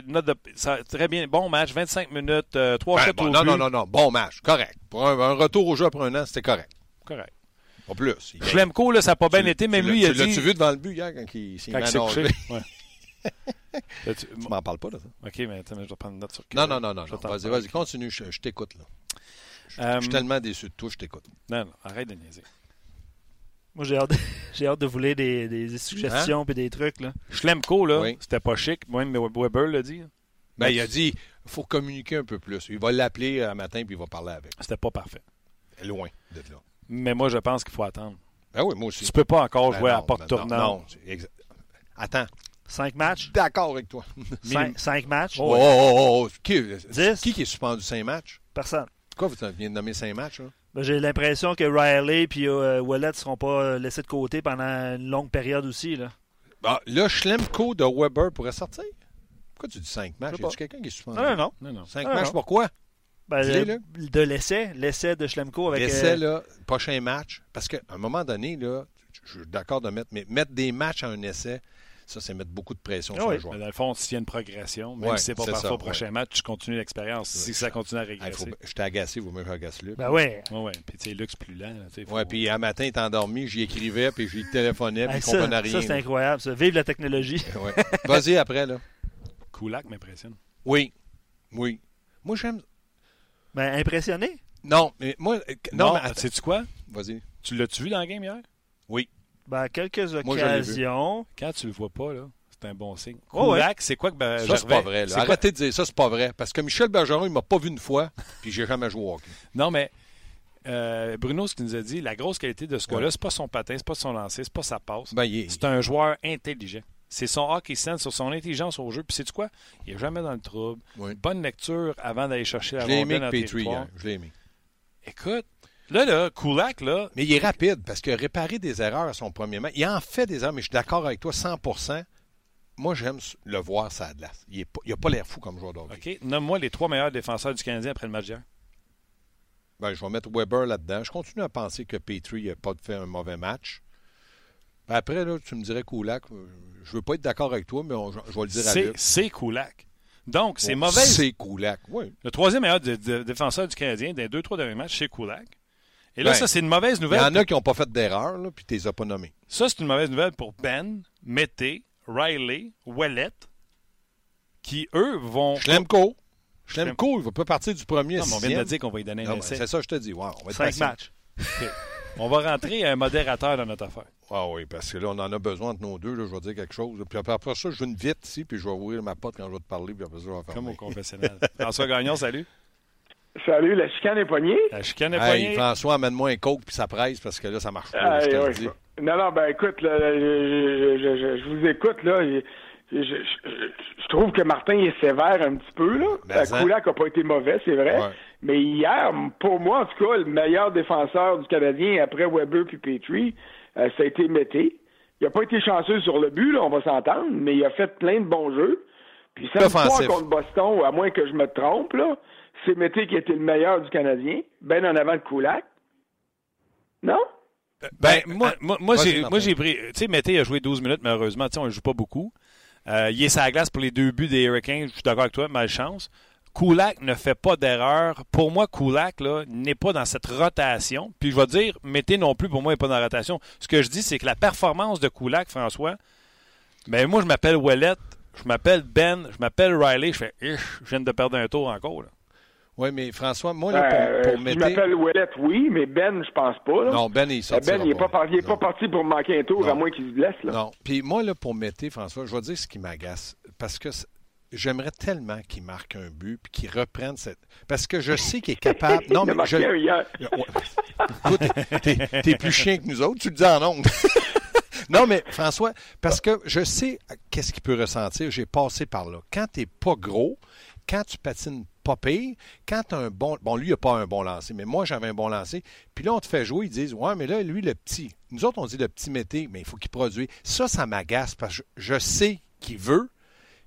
Note de, ça, très bien, bon match, 25 minutes, euh, 3 Ben, shots bon, au non, but. non, non, non. Bon match. Correct. Pour un, un retour au jeu après un an, c'était correct. Correct. Pas plus. Il- Schlemko, là, ça n'a pas bien Tu- été, même lui, il a tu dit. L'as-tu vu devant le but hier quand il s'est couché. nager? Ouais. (laughs) Tu m'en parles pas de ça. OK, mais attends, je vais prendre une note sur Non, non, non, non. Je non. Vas-y, vas-y, continue. Je, je t'écoute, là. Je, Euh, je suis tellement déçu de toi, je t'écoute. Non, non, arrête de niaiser. Moi, j'ai hâte, de- (laughs) j'ai hâte de vous lire des, des suggestions et des trucs. Là. Schlemko, là, Oui. c'était pas chic. Même Weber l'a dit. Ben, il a dit, il faut communiquer un peu plus. Il va l'appeler un matin puis il va parler avec. C'était pas parfait. Loin d'être là. Mais moi, je pense qu'il faut attendre. Ben oui, moi aussi. Tu peux pas encore Ben jouer à porte ben tournante. Non, non, c'est exa- Attends, Cinq matchs? d'accord avec toi. (laughs) Cinq, cinq matchs? Oh, oh, oh, oh. Qui, qui qui est suspendu 5 matchs? Personne. Quoi, vous venez de nommer 5 matchs? Ben, j'ai l'impression que Riley et euh, Wallet ne seront pas euh, laissés de côté pendant une longue période aussi. Là. Bon, là, Schlemko de Weber pourrait sortir? Pourquoi tu dis 5 matchs? Y a quelqu'un qui est suspendu? Non, non, non. Non, non. 5 Ah, matchs, non. pourquoi? Ben, euh, de l'essai. L'essai de Schlemko avec. L'essai, euh, là, prochain match. Parce qu'à un moment donné, là, je suis d'accord de mettre, mais mettre des matchs à un essai, ça, c'est mettre beaucoup de pression Ah sur oui. le joueur. Mais dans le fond, s'il y a une progression, même Ouais, si c'est pas ça, au prochain match, tu continues l'expérience. Si ça continue à régresser. je t'ai agacé, vous me agace Luc. Ben ouais. Ouais, ouais. Puis tu sais, Luc, c'est plus lent. faut- Ouais, puis un matin, il est endormi, j'y écrivais, puis je lui téléphonais, puis Hey, il ça, comprenait rien. ça, c'est incroyable. Ça. Vive la technologie. (laughs) Ouais. Vas-y après, là. Kulak m'impressionne. Oui. Oui. Moi, j'aime. Ben, impressionné? Non, mais moi. euh, Non, Non, sais-tu quoi? Vas-y. Tu l'as-tu vu dans la game hier? Ben, à quelques Moi, occasions. Quand tu le vois pas, là, c'est un bon signe. Oh, ouais. C'est quoi que ben, Ça, c'est pas vrai. là. Arrêtez de dire ça, c'est pas vrai. Parce que Michel Bergeron, il m'a pas vu une fois, puis j'ai jamais joué au hockey. Non, mais euh, Bruno, ce qu'il nous a dit, la grosse qualité de ce gars-là, Ouais. c'est pas son patin, c'est pas son lancer, c'est pas sa passe. Ben, il est- C'est un joueur intelligent. C'est son hockey sense sur son intelligence au jeu. Puis sais-tu quoi? Il est jamais dans le trouble. Oui. Bonne lecture avant d'aller chercher la rondelle dans Petrie hier. Je l'ai aimé. Écoute, là, là, Kulak, là, Mais il est rapide parce que réparer des erreurs à son premier match, il en fait des erreurs, mais je suis d'accord avec toi 100% Moi, j'aime le voir ça glace. Il n'a pas l'air fou comme joueur de hockey. OK, nomme-moi les trois meilleurs défenseurs du Canadien après le match d'hier. Ben, je vais mettre Weber là-dedans. Je continue à penser que Petrie n'a pas fait un mauvais match. Après, là, tu me dirais Kulak. euh, Je veux pas être d'accord avec toi, mais on- je je vais le dire à C'est Luc. c'est Kulak. Donc, c'est Bon, mauvais. C'est Kulak, oui. Le troisième meilleur de- de- défenseur du Canadien des deux, trois derniers matchs, c'est Kulak. Et là, Ben, ça, c'est une mauvaise Il y nouvelle. en a qui n'ont pas fait d'erreur, puis tu les as pas nommés. Ça, c'est une mauvaise nouvelle pour Ben, Mété, Riley, Ouellet, qui, eux, vont... Schlemko. Schlemko, il ne va pas partir du premier Non, mais on vient de dire qu'on va lui donner un essai. C'est ça, je te dis. On va être Cinq patient. matchs. (laughs) On va rentrer un modérateur dans notre affaire. Ah oui, parce que là, on en a besoin entre nos deux. Là, je vais dire quelque chose. Puis après, après ça, je vais une vite ici, puis je vais ouvrir ma porte quand je vais te parler, puis après ça, je vais Comme au confessionnal. (laughs) François Gagnon, salut. Salut, la chicane est poignée? La chicane est Hey, poignée. François, amène-moi un coke puis ça presse parce que là, ça marche pas. là, je le dis. Non, non, ben écoute, là, je, je- je- je- je vous écoute, là. Je, je- je- je trouve que Martin est sévère un petit peu, là. Ben, ça. Kulak n'a pas été mauvais, c'est vrai. Ouais. Mais hier, pour moi, en tout cas, le meilleur défenseur du Canadien après Weber puis Petrie, euh, ça a été Mété. Il n'a pas été chanceux sur le but, là, on va s'entendre, mais il a fait plein de bons jeux. Puis soir Offensif. contre Boston, à moins que je me trompe, là, c'est Mété qui a été le meilleur du Canadien, ben en avant de Kulak. Non? Ben, Ben, moi, ah, moi, moi, j'ai, Martin. moi, j'ai pris. Tu sais, Mété a joué 12 minutes, malheureusement. Tu sais, on ne joue pas beaucoup. Euh, il est sur la glace pour les deux buts des Hurricanes. Je suis d'accord avec toi, malchance. Kulak ne fait pas d'erreur. Pour moi, Kulak là, n'est pas dans cette rotation. Puis je vais dire, Mété non plus, pour moi, n'est pas dans la rotation. Ce que je dis, c'est que la performance de Kulak, François, ben moi, je m'appelle Ouellet, je m'appelle Ben, je m'appelle Riley. Je fais, Ich, je viens de perdre un tour encore. là. Oui, mais François, moi, là, Euh, pour, pour je Mété- m'appelle Ouellet, oui, mais Ben, je pense pas. Là. Non, Ben, il sortira ben, il n'est pas, il parti pour manquer un tour, Non. à moins qu'il se blesse. Là. Non. Puis moi, là, pour Mété, François, je vais dire ce qui m'agace. Parce que c'est- j'aimerais tellement qu'il marque un but puis qu'il reprenne cette. Parce que je sais qu'il est capable. Non, (laughs) mais je. hier. (laughs) Écoute, t'es, plus chien que nous autres, tu le dis en ondes. (laughs) non, mais François, parce que je sais qu'est-ce qu'il peut ressentir. J'ai passé par là. Quand t'es pas gros, quand tu patines pas pire, quand t'as un bon. Bon, lui, il a pas un bon lancer, mais moi, j'avais un bon lancer. Puis là, on te fait jouer, ils disent Ouais, mais là, lui, le petit. Nous autres, on dit le petit mété, mais il faut qu'il produise. Ça, ça m'agace parce que je sais qu'il veut.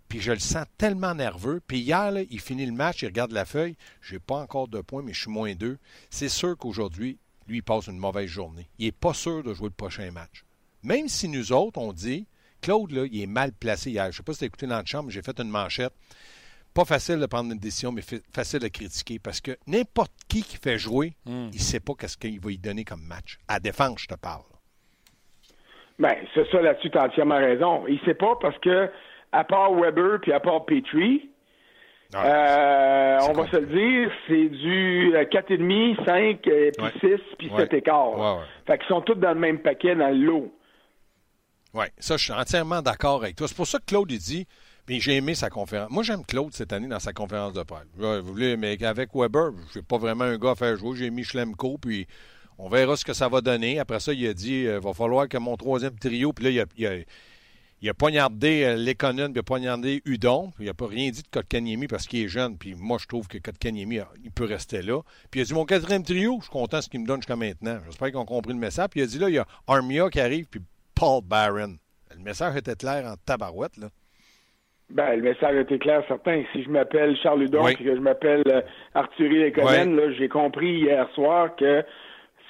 Puis je le sens tellement nerveux. Puis hier, là, il finit le match, il regarde la feuille. J'ai pas encore de points, mais je suis moins deux. C'est sûr qu'aujourd'hui, lui, il passe une mauvaise journée. Il n'est pas sûr de jouer le prochain match. Même si nous autres, on dit, Claude, là, il est mal placé hier. Je ne sais pas si tu as écouté dans le chambre, j'ai fait une manchette. Pas facile de prendre une décision, mais facile de critiquer parce que n'importe qui qui fait jouer, il ne sait pas qu'est-ce qu'il va y donner comme match. À défense, je te parle. Ben, c'est ça là-dessus, tu as entièrement raison. Il ne sait pas parce que, à part Weber puis à part Petrie, euh, on va se le dire, c'est du 4,5, 5, puis 6, puis 7 écarts. Fait qu'ils sont tous dans le même paquet, dans l'eau. Oui, ça, je suis entièrement d'accord avec toi. C'est pour ça que Claude, il dit, puis j'ai aimé sa conférence. Moi, j'aime Claude cette année dans sa conférence de presse. Vous voulez, mais avec Weber, je suis pas vraiment un gars à faire jouer. J'ai mis Schlemko, puis on verra ce que ça va donner. Après ça, il a dit, il euh, va falloir que mon troisième trio, puis là, il a, il a il a poignardé euh, Lekonen, puis il a poignardé Udon. Il n'a pas rien dit de Kotkaniemi parce qu'il est jeune. Puis moi, je trouve que Kotkaniemi, il peut rester là. Puis il a dit Mon quatrième trio, je suis content de ce qu'il me donne jusqu'à maintenant. J'espère qu'ils ont compris le message. Puis il a dit Là, il y a Armia qui arrive, puis Paul Barron. Le message était clair en tabarouette, là. Ben, le message était clair, certain. Si je m'appelle Charles Udon et que je m'appelle euh, Arthurie Lekonen, j'ai compris hier soir que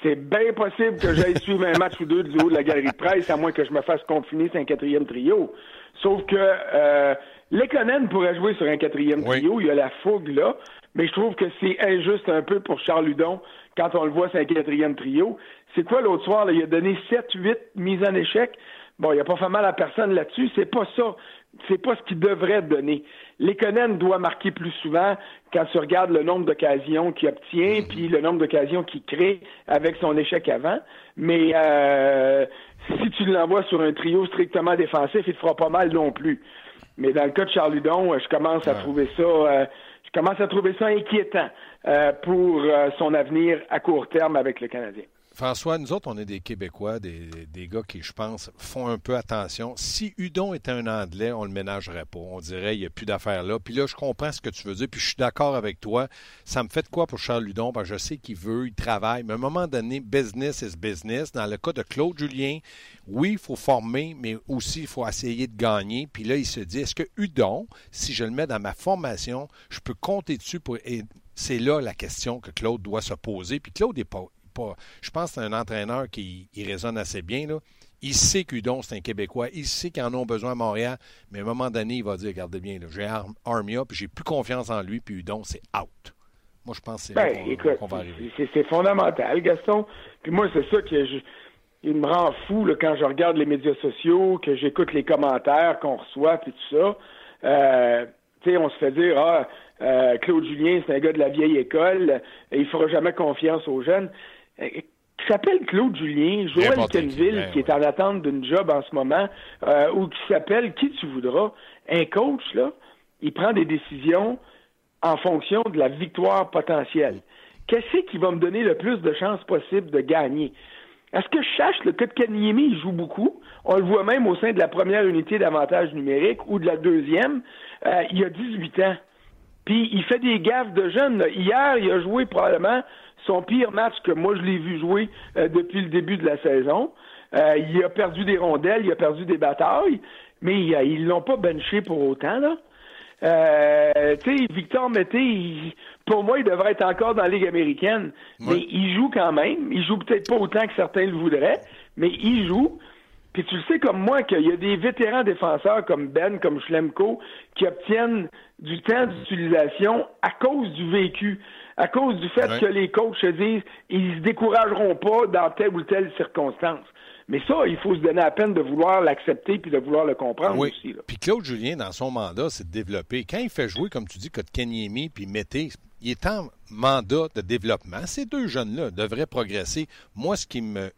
c'est bien possible que j'aille suivre un match ou deux du haut de la galerie de presse, à moins que je me fasse confiner sur un quatrième trio. Sauf que euh, Lekonen pourrait jouer sur un quatrième trio, il y a la fougue là, mais je trouve que c'est injuste un peu pour Charles Ludon quand on le voit sur un quatrième trio. C'est quoi l'autre soir? Là? Il a donné 7-8 mises en échec. Bon, il a pas fait mal à personne là-dessus. C'est pas ça. C'est pas ce qu'il devrait donner. Lekonen doit marquer plus souvent quand tu regardes le nombre d'occasions qu'il obtient, mhm. puis le nombre d'occasions qu'il crée avec son échec avant. Mais euh, si tu l'envoies sur un trio strictement défensif, il te fera pas mal non plus. Mais dans le cas de Charles Hudon, je commence à trouver ça, euh, je commence à trouver ça inquiétant euh, pour son avenir à court terme avec le Canadien. François, nous autres, on est des Québécois, des, des, gars qui, je pense, font un peu attention. Si Hudon était un Anglais, on le ménagerait pas. On dirait, il n'y a plus d'affaires là. Puis là, je comprends ce que tu veux dire, puis je suis d'accord avec toi. Ça me fait de quoi pour Charles Hudon? Parce que je sais qu'il veut, il travaille, mais à un moment donné, business is business. Dans le cas de Claude Julien, oui, il faut former, mais aussi, il faut essayer de gagner. Puis là, il se dit, est-ce que Hudon, si je le mets dans ma formation, je peux compter dessus pour... C'est là la question que Claude doit se poser. Puis Claude n'est pas je pense que c'est un entraîneur qui il résonne assez bien. Là. Il sait qu'Udon, c'est un Québécois. Il sait qu'ils en ont besoin à Montréal. Mais à un moment donné, il va dire Regardez bien, j'ai Armia, puis j'ai plus confiance en lui, puis Udon, c'est out. Moi, je pense que c'est ben, qu'on va arriver. C'est fondamental, Gaston. Puis moi, c'est ça que je, il me rend fou là, quand je regarde les médias sociaux, que j'écoute les commentaires qu'on reçoit, puis tout ça. Euh, tu sais, on se fait dire Ah, euh, Claude Julien, c'est un gars de la vieille école, et il fera jamais confiance aux jeunes. Euh, qui s'appelle Claude Julien, Joël Kenville, ben qui est en attente d'une job en ce moment, euh, ou qui s'appelle qui tu voudras, un coach, là, il prend des décisions en fonction de la victoire potentielle. Qu'est-ce qui va me donner le plus de chances possible de gagner? Est-ce que je sache, le Kotkaniemi, il joue beaucoup? On le voit même au sein de la première unité d'avantage numérique ou de la deuxième. Euh, il a 18 ans. Puis il fait des gaffes de jeunes. Hier, il a joué probablement son pire match que moi je l'ai vu jouer euh, depuis le début de la saison. Euh, il a perdu des rondelles, il a perdu des batailles, mais euh, ils l'ont pas benché pour autant là. tu sais, Victor Mété, pour moi, il devrait être encore dans la Ligue américaine. Mais il joue quand même. Il joue peut-être pas autant que certains le voudraient, mais il joue. Puis tu le sais comme moi qu'il y a des vétérans défenseurs comme Ben, comme Schlemko, qui obtiennent du temps d'utilisation à cause du vécu à cause du fait que les coachs se disent ils se décourageront pas dans telle ou telle circonstance. Mais ça, il faut se donner la peine de vouloir l'accepter puis de vouloir le comprendre aussi. Puis Claude Julien, dans son mandat, c'est de développer. Quand il fait jouer, comme tu dis, Kotkaniemi puis Mété, il est en mandat de développement. Ces deux jeunes-là devraient progresser. Moi, ce qui me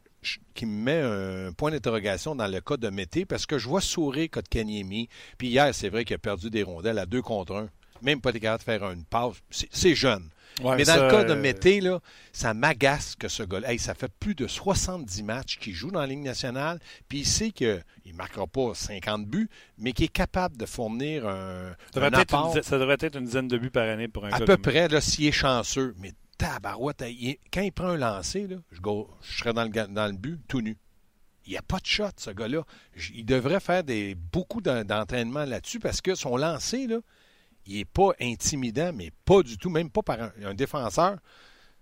qui me met un point d'interrogation dans le cas de Mété, parce que je vois sourire Kotkaniemi. Puis hier, c'est vrai qu'il a perdu des rondelles à deux contre un. Même pas capable de faire une passe. C'est jeune. Mais dans le cas de euh, Mété, là, ça m'agace que ce gars-là. ça fait plus de 70 matchs qu'il joue dans la Ligue nationale, puis il sait qu'il ne marquera pas 50 buts, mais qu'il est capable de fournir un, ça devrait, être une, ça devrait être une dizaine de buts par année pour un À peu près, là, s'il est chanceux. Mais tabarouette, quand il prend un lancer, là, je, je serais dans le, dans le but tout nu. il n'y a pas de shot, ce gars-là. Il devrait faire des, beaucoup d'entraînement là-dessus parce que son lancer, là, il n'est pas intimidant, mais pas du tout, même pas par un, défenseur.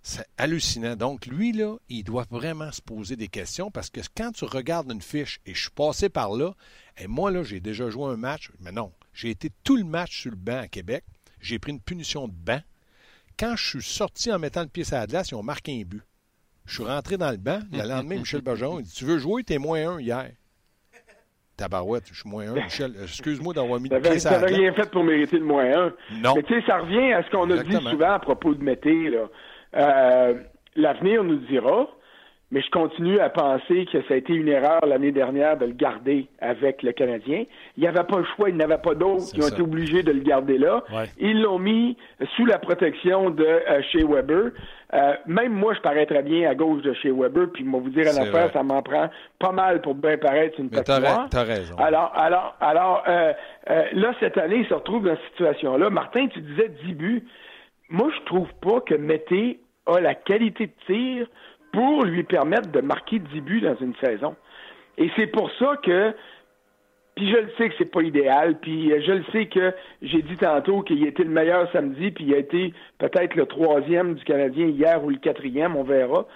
C'est hallucinant. Donc, lui, là, il doit vraiment se poser des questions parce que quand tu regardes une fiche, et je suis passé par là, et moi, là, j'ai déjà joué un match, mais non, j'ai été tout le match sur le banc à Québec. J'ai pris une punition de banc. Quand je suis sorti en mettant le pied sur la glace, ils ont marqué un but. Je suis rentré dans le banc. Le lendemain, Michel Bergeron, il dit Tu veux jouer? T'es moins un hier. Tabarouette, je suis moins un. Michel, (laughs) excuse-moi d'avoir mis le pied la glace. rien fait pour mériter le moins un. Non. Mais tu sais, ça revient à ce qu'on a dit souvent à propos de Mété. Euh, L'avenir nous dira mais je continue à penser que ça a été une erreur l'année dernière de le garder avec le Canadien. Il n'y avait pas le choix, il n'y avait pas d'autres qui ont été obligés de le garder là. Ils l'ont mis sous la protection de euh, chez Weber. Euh, même moi, je parais très bien à gauche de chez Weber, puis moi vous dire à affaire, ça m'en prend pas mal pour bien paraître une petite T'as raison. Alors, alors, alors, euh, là cette année, il se retrouve dans cette situation-là. Martin, tu disais 10 buts. Moi, je trouve pas que Mété a la qualité de tir pour lui permettre de marquer 10 buts dans une saison. Et c'est pour ça que, puis je le sais que c'est pas idéal, puis je le sais que j'ai dit tantôt qu'il était le meilleur samedi, puis il a été peut-être le troisième du Canadien hier ou le quatrième, on verra.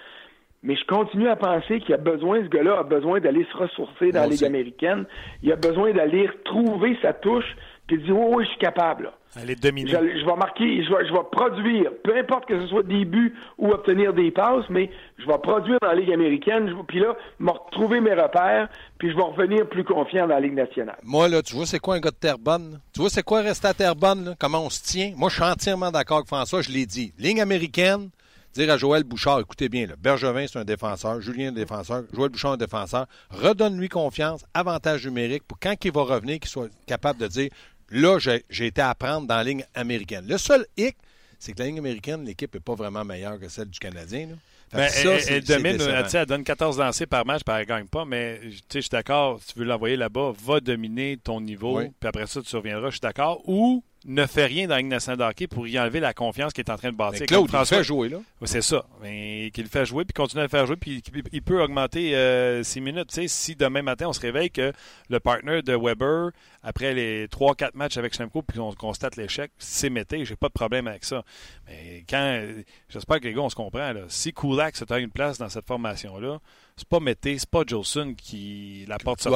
Mais je continue à penser qu'il a besoin, ce gars-là a besoin d'aller se ressourcer dans la Ligue américaine. Il a besoin d'aller trouver sa touche, puis dire, oh, oui, je suis capable. Là. Aller dominer. Je, je, vais marquer, je vais, je vais produire, peu importe que ce soit des buts ou obtenir des passes, mais je vais produire dans la Ligue américaine, puis là, me retrouver mes repères, puis je vais revenir plus confiant dans la Ligue nationale. Moi, là, tu vois, c'est quoi un gars de Terrebonne? Tu vois, c'est quoi rester à Terrebonne, comment on se tient? Moi, je suis entièrement d'accord avec François, je l'ai dit. Ligue américaine, dire à Joël Bouchard, écoutez bien, là, Bergevin, c'est un défenseur, Julien, un défenseur, Joël Bouchard, un défenseur, redonne-lui confiance, avantage numérique, pour quand il va revenir, qu'il soit capable de dire Là, j'ai été à apprendre dans la ligne américaine. Le seul hic, c'est que la ligne américaine, l'équipe n'est pas vraiment meilleure que celle du Canadien. Ben, elle, domine, elle, donne 14 lancés par match, puis elle ne gagne pas, mais je suis d'accord, si tu veux l'envoyer là-bas, va dominer ton niveau, puis après ça, tu reviendras, je suis d'accord. Ou ne fait rien dans la nationale hockey pour y enlever la confiance qu'il est en train de bâtir. Mais Claude, François, il fait jouer, là. C'est ça. Mais qu'il le fait jouer, puis continue à le faire jouer, puis il peut augmenter euh, six minutes. Si demain matin, on se réveille que le partner de Weber, après les 3-4 matchs avec Schlemko, puis on constate l'échec, c'est Mété, j'ai pas de problème avec ça. Mais quand, j'espère que les gars, on se comprend, là. Si Kulak se taille une place dans cette formation-là, c'est pas Mété, c'est pas Jolson qui la porte sur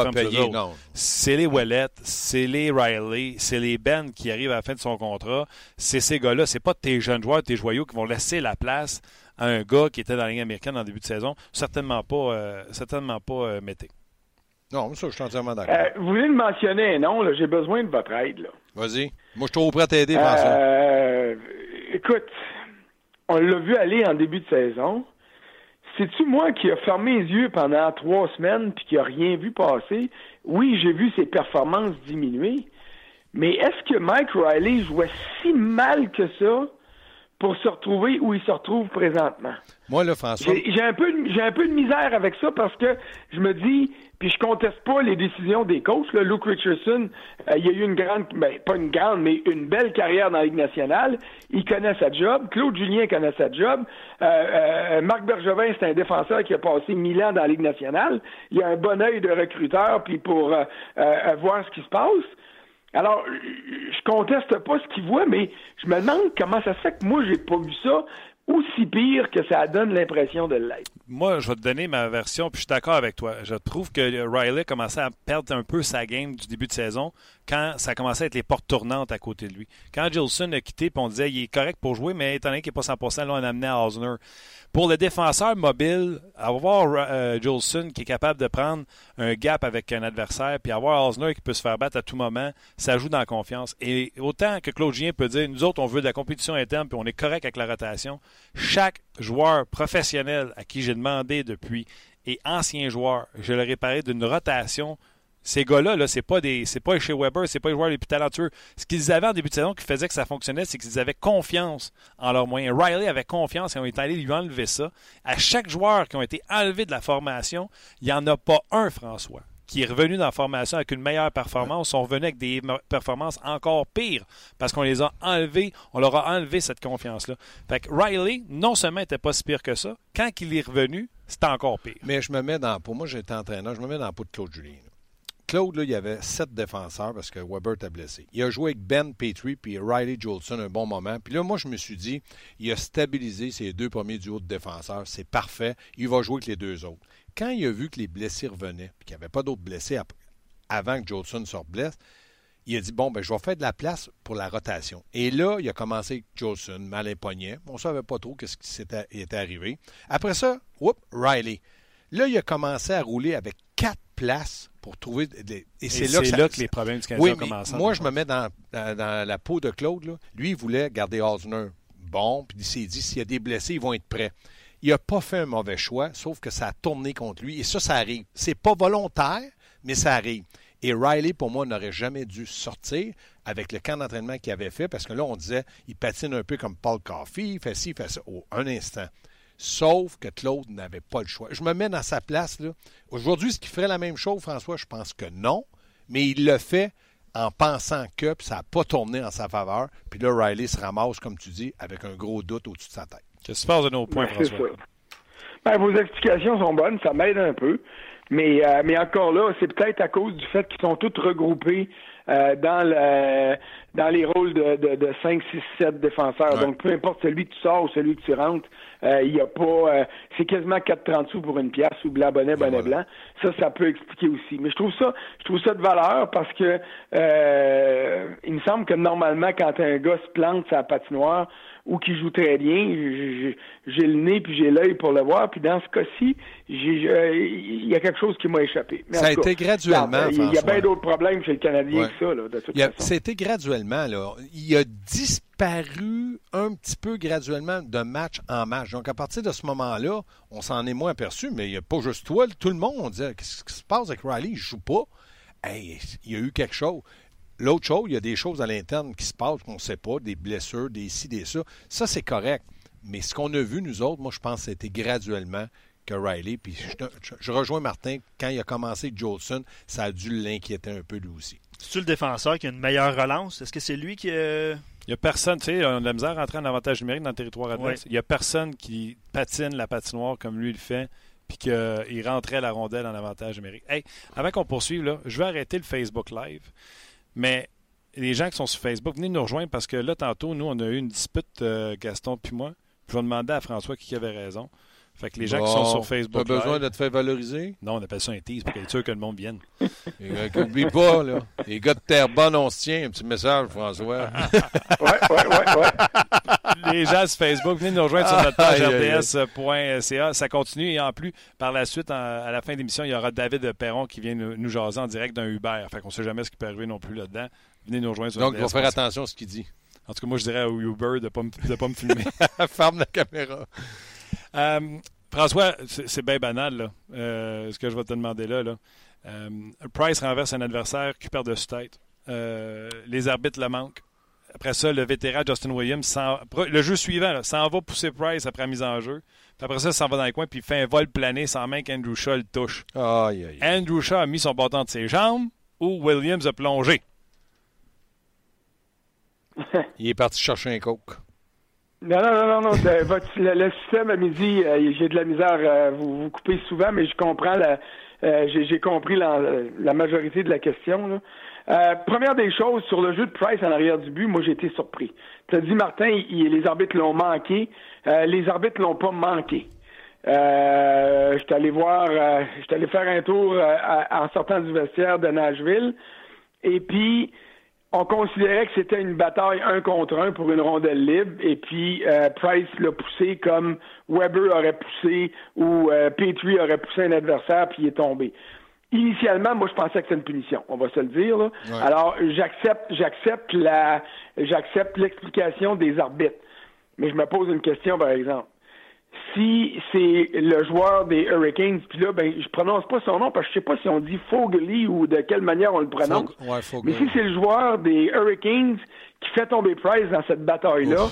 C'est les Wallet, c'est les Riley, c'est les Ben qui arrivent à la fin de son contrat. C'est ces gars-là, c'est pas tes jeunes joueurs, tes joyaux qui vont laisser la place à un gars qui était dans la ligne américaine en début de saison. Certainement pas, euh, certainement pas euh, Mété. Non, ça, je suis entièrement d'accord. Euh, vous voulez le mentionner, non? J'ai besoin de votre aide. Vas-y. Moi, je suis trop prêt à t'aider, François. Écoute, on l'a vu aller en début de saison. C'est-tu moi qui a fermé les yeux pendant trois semaines puis qui a rien vu passer? Oui, j'ai vu ses performances diminuer, mais est-ce que Mike Riley jouait si mal que ça pour se retrouver où il se retrouve présentement? Moi, là, François. J'ai un, peu, un peu de misère avec ça parce que je me dis, puis je conteste pas les décisions des coachs. Luke Richardson, euh, il a eu une grande, ben, pas une grande, mais une belle carrière dans la Ligue nationale. Il connaît sa job. Claude Julien connaît sa job. Euh, euh, Marc Bergevin, c'est un défenseur qui a passé mille ans dans la Ligue nationale. Il a un bon œil de recruteur puis pour voir ce qui se passe. Alors, je conteste pas ce qu'il voit, mais je me demande comment ça se fait que moi, j'ai pas vu ça aussi pire que ça donne l'impression de l'être. Moi, je vais te donner ma version, puis je suis d'accord avec toi. Je trouve que Riley commençait à perdre un peu sa game du début de saison quand ça commençait à être les portes tournantes à côté de lui. Quand Gilson a quitté, puis on disait il est correct pour jouer, mais étant donné qu'il n'est pas 100%, là, on amené à Osner. Pour le défenseur mobile, avoir euh, Jolson qui est capable de prendre un gap avec un adversaire, puis avoir Osner qui peut se faire battre à tout moment, ça joue dans la confiance. Et autant que Claude Gien peut dire, nous autres, on veut de la compétition interne, puis on est correct avec la rotation, chaque joueur professionnel à qui j'ai demandé depuis et ancien joueur, je le réparais d'une rotation ces gars-là, -là, c'est pas des, c'est pas chez Weber, c'est pas les joueurs les plus talentueux. Ce qu'ils avaient en début de saison qui faisait que ça fonctionnait, c'est qu'ils avaient confiance en leurs moyens. Riley avait confiance et on est allé lui enlever ça. À chaque joueur qui ont été enlevés de la formation, il n'y en a pas un, François, qui est revenu dans la formation avec une meilleure performance, sont revenus avec des performances encore pires parce qu'on les a enlevés, on leur a enlevé cette confiance-là. Fait que Riley, non seulement n'était pas si pire que ça, quand il est revenu, c'était encore pire. Mais je me mets dans, pour moi, j'étais entraîneur, je me mets dans la peau de Claude Julien. Claude, là, il y avait sept défenseurs parce que Weber t'a blessé. Il a joué avec Ben Petrie puis Riley Jolson un bon moment. Puis là, moi, je me suis dit, il a stabilisé ses deux premiers duos de défenseurs. C'est parfait. Il va jouer avec les deux autres. Quand il a vu que les blessés revenaient, puis qu'il n'y avait pas d'autres blessés avant que Jolson se blesse, il a dit bon, ben, je vais faire de la place pour la rotation. Et là, il a commencé avec Jolson, mal poignet. On ne savait pas trop ce qui s'était était arrivé. Après ça, whoop, Riley. Là, il a commencé à rouler avec quatre places pour trouver. Des... Et, c'est là, que, les problèmes du Canadien ont commencé. Moi, je me mets dans, la peau de Claude. Lui, il voulait garder Osner bon, puis il s'est dit s'il y a des blessés, ils vont être prêts. Il n'a pas fait un mauvais choix, sauf que ça a tourné contre lui. Et ça, ça arrive. C'est pas volontaire, mais ça arrive. Et Riley, pour moi, n'aurait jamais dû sortir avec le camp d'entraînement qu'il avait fait, parce que là, on disait, il patine un peu comme Paul Coffey, il fait ci, il fait ça. Oh, un instant. Sauf que Claude n'avait pas le choix. Je me mets dans sa place. Aujourd'hui, est-ce qu'il ferait la même chose, François? Je pense que non. Mais il le fait en pensant que, ça n'a pas tourné en sa faveur. Puis là, Riley se ramasse, comme tu dis, avec un gros doute au-dessus de sa tête. Qu'est-ce qui se passe de nos points, ben, François? Ben, vos explications sont bonnes, ça m'aide un peu. Mais, euh, mais encore là, c'est peut-être à cause du fait qu'ils sont tous regroupés euh, dans le dans les rôles de, de, de 5, 6, 7 défenseurs. Donc, peu importe celui que tu sors ou celui que tu rentres, euh, il y a pas... Euh, c'est quasiment 4,30 sous pour une pièce ou blanc, bonnet, bonnet, blanc. Ça, ça peut expliquer aussi. Mais je trouve ça je trouve ça de valeur parce que euh, il me semble que normalement, quand un gars se plante sa patinoire, ou qui joue très bien. J'ai le nez puis j'ai l'œil pour le voir. Puis dans ce cas-ci, il y a quelque chose qui m'a échappé. ça a été graduellement. Il y a, bien d'autres problèmes chez le Canadien que ça, là, de toute façon. Ça a été graduellement. Là. Il a disparu un petit peu graduellement de match en match. Donc à partir de ce moment-là, on s'en est moins aperçu, mais il n'y a pas juste toi, tout le monde. On disait Qu'est-ce qui se passe avec Riley? Il ne joue pas. Hey, il y a eu quelque chose. L'autre chose, il y a des choses à l'interne qui se passent qu'on ne sait pas, des blessures, des ci, des ça. Ça, c'est correct. Mais ce qu'on a vu, nous autres, moi, je pense que c'était graduellement que Riley. Puis je, rejoins Martin, quand il a commencé Jolson, ça a dû l'inquiéter un peu lui aussi. C'est-tu le défenseur qui a une meilleure relance? Est-ce que c'est lui qui. Il n'y a personne, tu sais, on a de la misère à rentrer en avantage numérique dans le territoire adverse. Il n'y a personne qui patine la patinoire comme lui le fait, puis qu'il rentrait la rondelle en avantage numérique. Hey, avant qu'on poursuive, là, je vais arrêter le Facebook Live. Mais les gens qui sont sur Facebook, venez nous rejoindre parce que là, tantôt, nous, on a eu une dispute, euh, Gaston puis moi. Je vais demander à François qui avait raison. Fait que les gens qui sont sur Facebook. Pas besoin de te faire valoriser? Non, on appelle ça un tease pour être sûr que le monde vienne. (laughs) N'oublie pas, là. Les gars de Terrebonne, on se tient. Un petit message, François. (laughs) ouais, ouais, ouais, ouais. Les gens sur Facebook, venez nous rejoindre sur notre page rds.ca. Ça continue et en plus, par la suite, à la fin de l'émission, il y aura David Perron qui vient nous, jaser en direct d'un Uber. Fait qu'on ne sait jamais ce qui peut arriver non plus là-dedans. Venez nous rejoindre sur Donc, il faut faire attention à ce qu'il dit. En tout cas, moi, je dirais au Uber de ne pas, me filmer. (laughs) Ferme la caméra. Euh, François, c'est bien banal, là, euh, ce que je vais te demander là. là. Euh, Price renverse un adversaire qui perd de sa tête. les arbitres le manquent. Après ça, le vétéran Justin Williams, le jeu suivant, s'en va pousser Price après la mise en jeu. Puis après ça, il s'en va dans les coins puis il fait un vol plané sans main qu'Andrew Shaw le touche. Andrew Shaw a mis son bâton de ses jambes ou Williams a plongé. (laughs) il est parti chercher un coke. Non, non, non, non, non. (laughs) le, système à midi, euh, j'ai de la misère. Euh, vous vous coupez souvent, mais je comprends la, euh, j'ai compris la, la, majorité de la question. première des choses, sur le jeu de Price en arrière du but, moi j'ai été surpris. Tu as dit, Martin, les arbitres l'ont manqué. les arbitres l'ont pas manqué. Euh, je allé voir, je suis allé faire un tour en sortant du vestiaire de Nashville. Et puis, on considérait que c'était une bataille un contre un pour une rondelle libre, et puis euh, Price l'a poussé comme Weber aurait poussé ou euh, Petrie aurait poussé un adversaire, puis il est tombé. Initialement, moi, je pensais que c'était une punition, on va se le dire. Alors, j'accepte, j'accepte la, j'accepte l'explication des arbitres, mais je me pose une question, par exemple si c'est le joueur des Hurricanes, puis là, ben, je prononce pas son nom parce que je sais pas si on dit Fogley ou de quelle manière on le prononce. Mais si c'est le joueur des Hurricanes qui fait tomber Price dans cette bataille-là,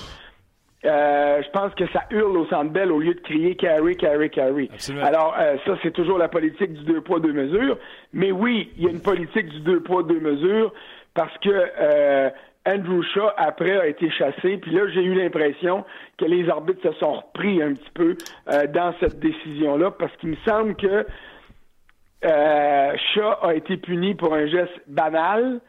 euh, je pense que ça hurle au centre belle au lieu de crier carry, carry, carry. Alors, euh, ça, c'est toujours la politique du deux poids, deux mesures. Mais oui, il y a une politique du deux poids, deux mesures parce que euh, Andrew Shaw, après, a été chassé. Puis là, j'ai eu l'impression que les arbitres se sont repris un petit peu dans cette décision-là parce qu'il me semble que Shaw a été puni pour un geste banal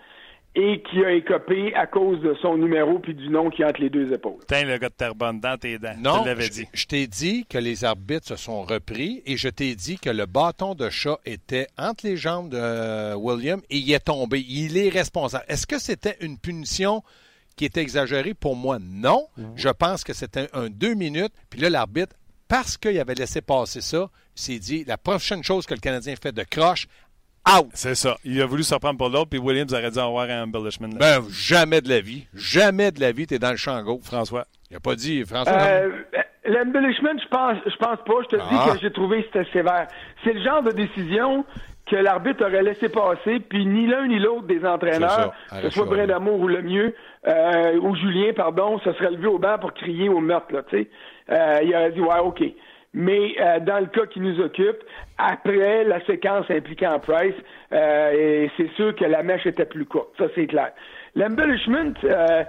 et qui a écopé à cause de son numéro puis du nom qui est entre les deux épaules. Tiens, le gars de Terrebonne dans tes dents. Non, je, dit. je t'ai dit que les arbitres se sont repris et je t'ai dit que le bâton de chat était entre les jambes de euh, William et il est tombé. Il est responsable. Est-ce que c'était une punition qui était exagérée? Pour moi, non. Je pense que c'était un, deux minutes. Puis là, l'arbitre, parce qu'il avait laissé passer ça, s'est dit la prochaine chose que le Canadien fait de croche, c'est ça. Il a voulu se reprendre pour l'autre, puis Williams aurait dû avoir un embellishment. Ben, jamais de la vie. Jamais de la vie, t'es dans le champ gauche. François. Il a pas dit, François. Euh, L'embellishment, je pense, je pense pas. Je te dis ah. que j'ai trouvé que c'était sévère. C'est le genre de décision que l'arbitre aurait laissé passer, puis ni l'un ni l'autre des entraîneurs, que ce soit Brindamour ou le mieux, euh, ou Julien, pardon, se serait levé au banc pour crier au meurtre, là, tu sais. Euh, il aurait dit, ouais, OK. Mais euh, dans le cas qui nous occupe, après la séquence impliquant Price, euh, c'est sûr que la mèche était plus courte. Ça, c'est clair. L'embellishment, euh,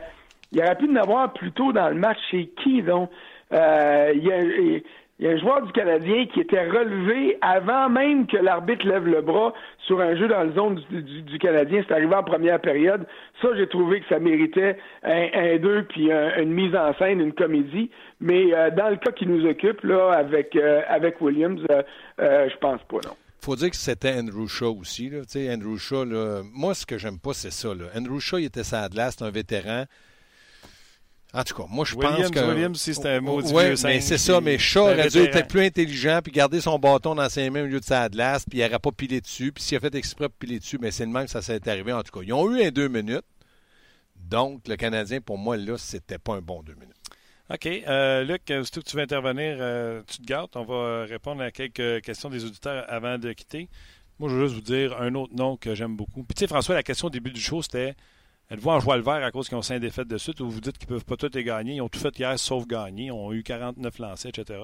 il aurait pu en avoir plus tôt dans le match chez qui, donc? Euh, il y a, il y a un joueur du Canadien qui était relevé avant même que l'arbitre lève le bras sur un jeu dans la zone du, Canadien. C'est arrivé en première période. Ça, j'ai trouvé que ça méritait un, un deux puis une mise en scène, une comédie. Mais euh, dans le cas qui nous occupe, là, avec, euh, Williams, euh, je pense pas, non faut dire que c'était Andrew Shaw aussi. Andrew Shaw, moi, ce que j'aime pas, c'est ça. Andrew Shaw, il était sa glace, c'est un vétéran. En tout cas, moi, je pense que. Williams, si c'était un mot ouais, mais c'est ça, mais Shaw aurait dû être plus intelligent puis garder son bâton dans ses mains au milieu de sa glace, puis il n'aurait pas pilé dessus. Puis s'il a fait exprès de piler dessus, mais c'est le même que ça s'est arrivé. En tout cas, ils ont eu un deux minutes. Donc, le Canadien, pour moi, là, c'était pas un bon deux minutes. OK. Euh, Luc, que tu veux intervenir, euh, tu te gardes. On va répondre à quelques questions des auditeurs avant de quitter. Moi, je veux juste vous dire un autre nom que j'aime beaucoup. Puis, tu sais, François, la question au début du show, c'était Êtes-vous en joie le vert à cause qu'ils ont cinq défaites de suite ou vous dites qu'ils ne peuvent pas tout les gagner? Ils ont tout fait hier sauf gagner. Ils ont eu 49 lancés, etc.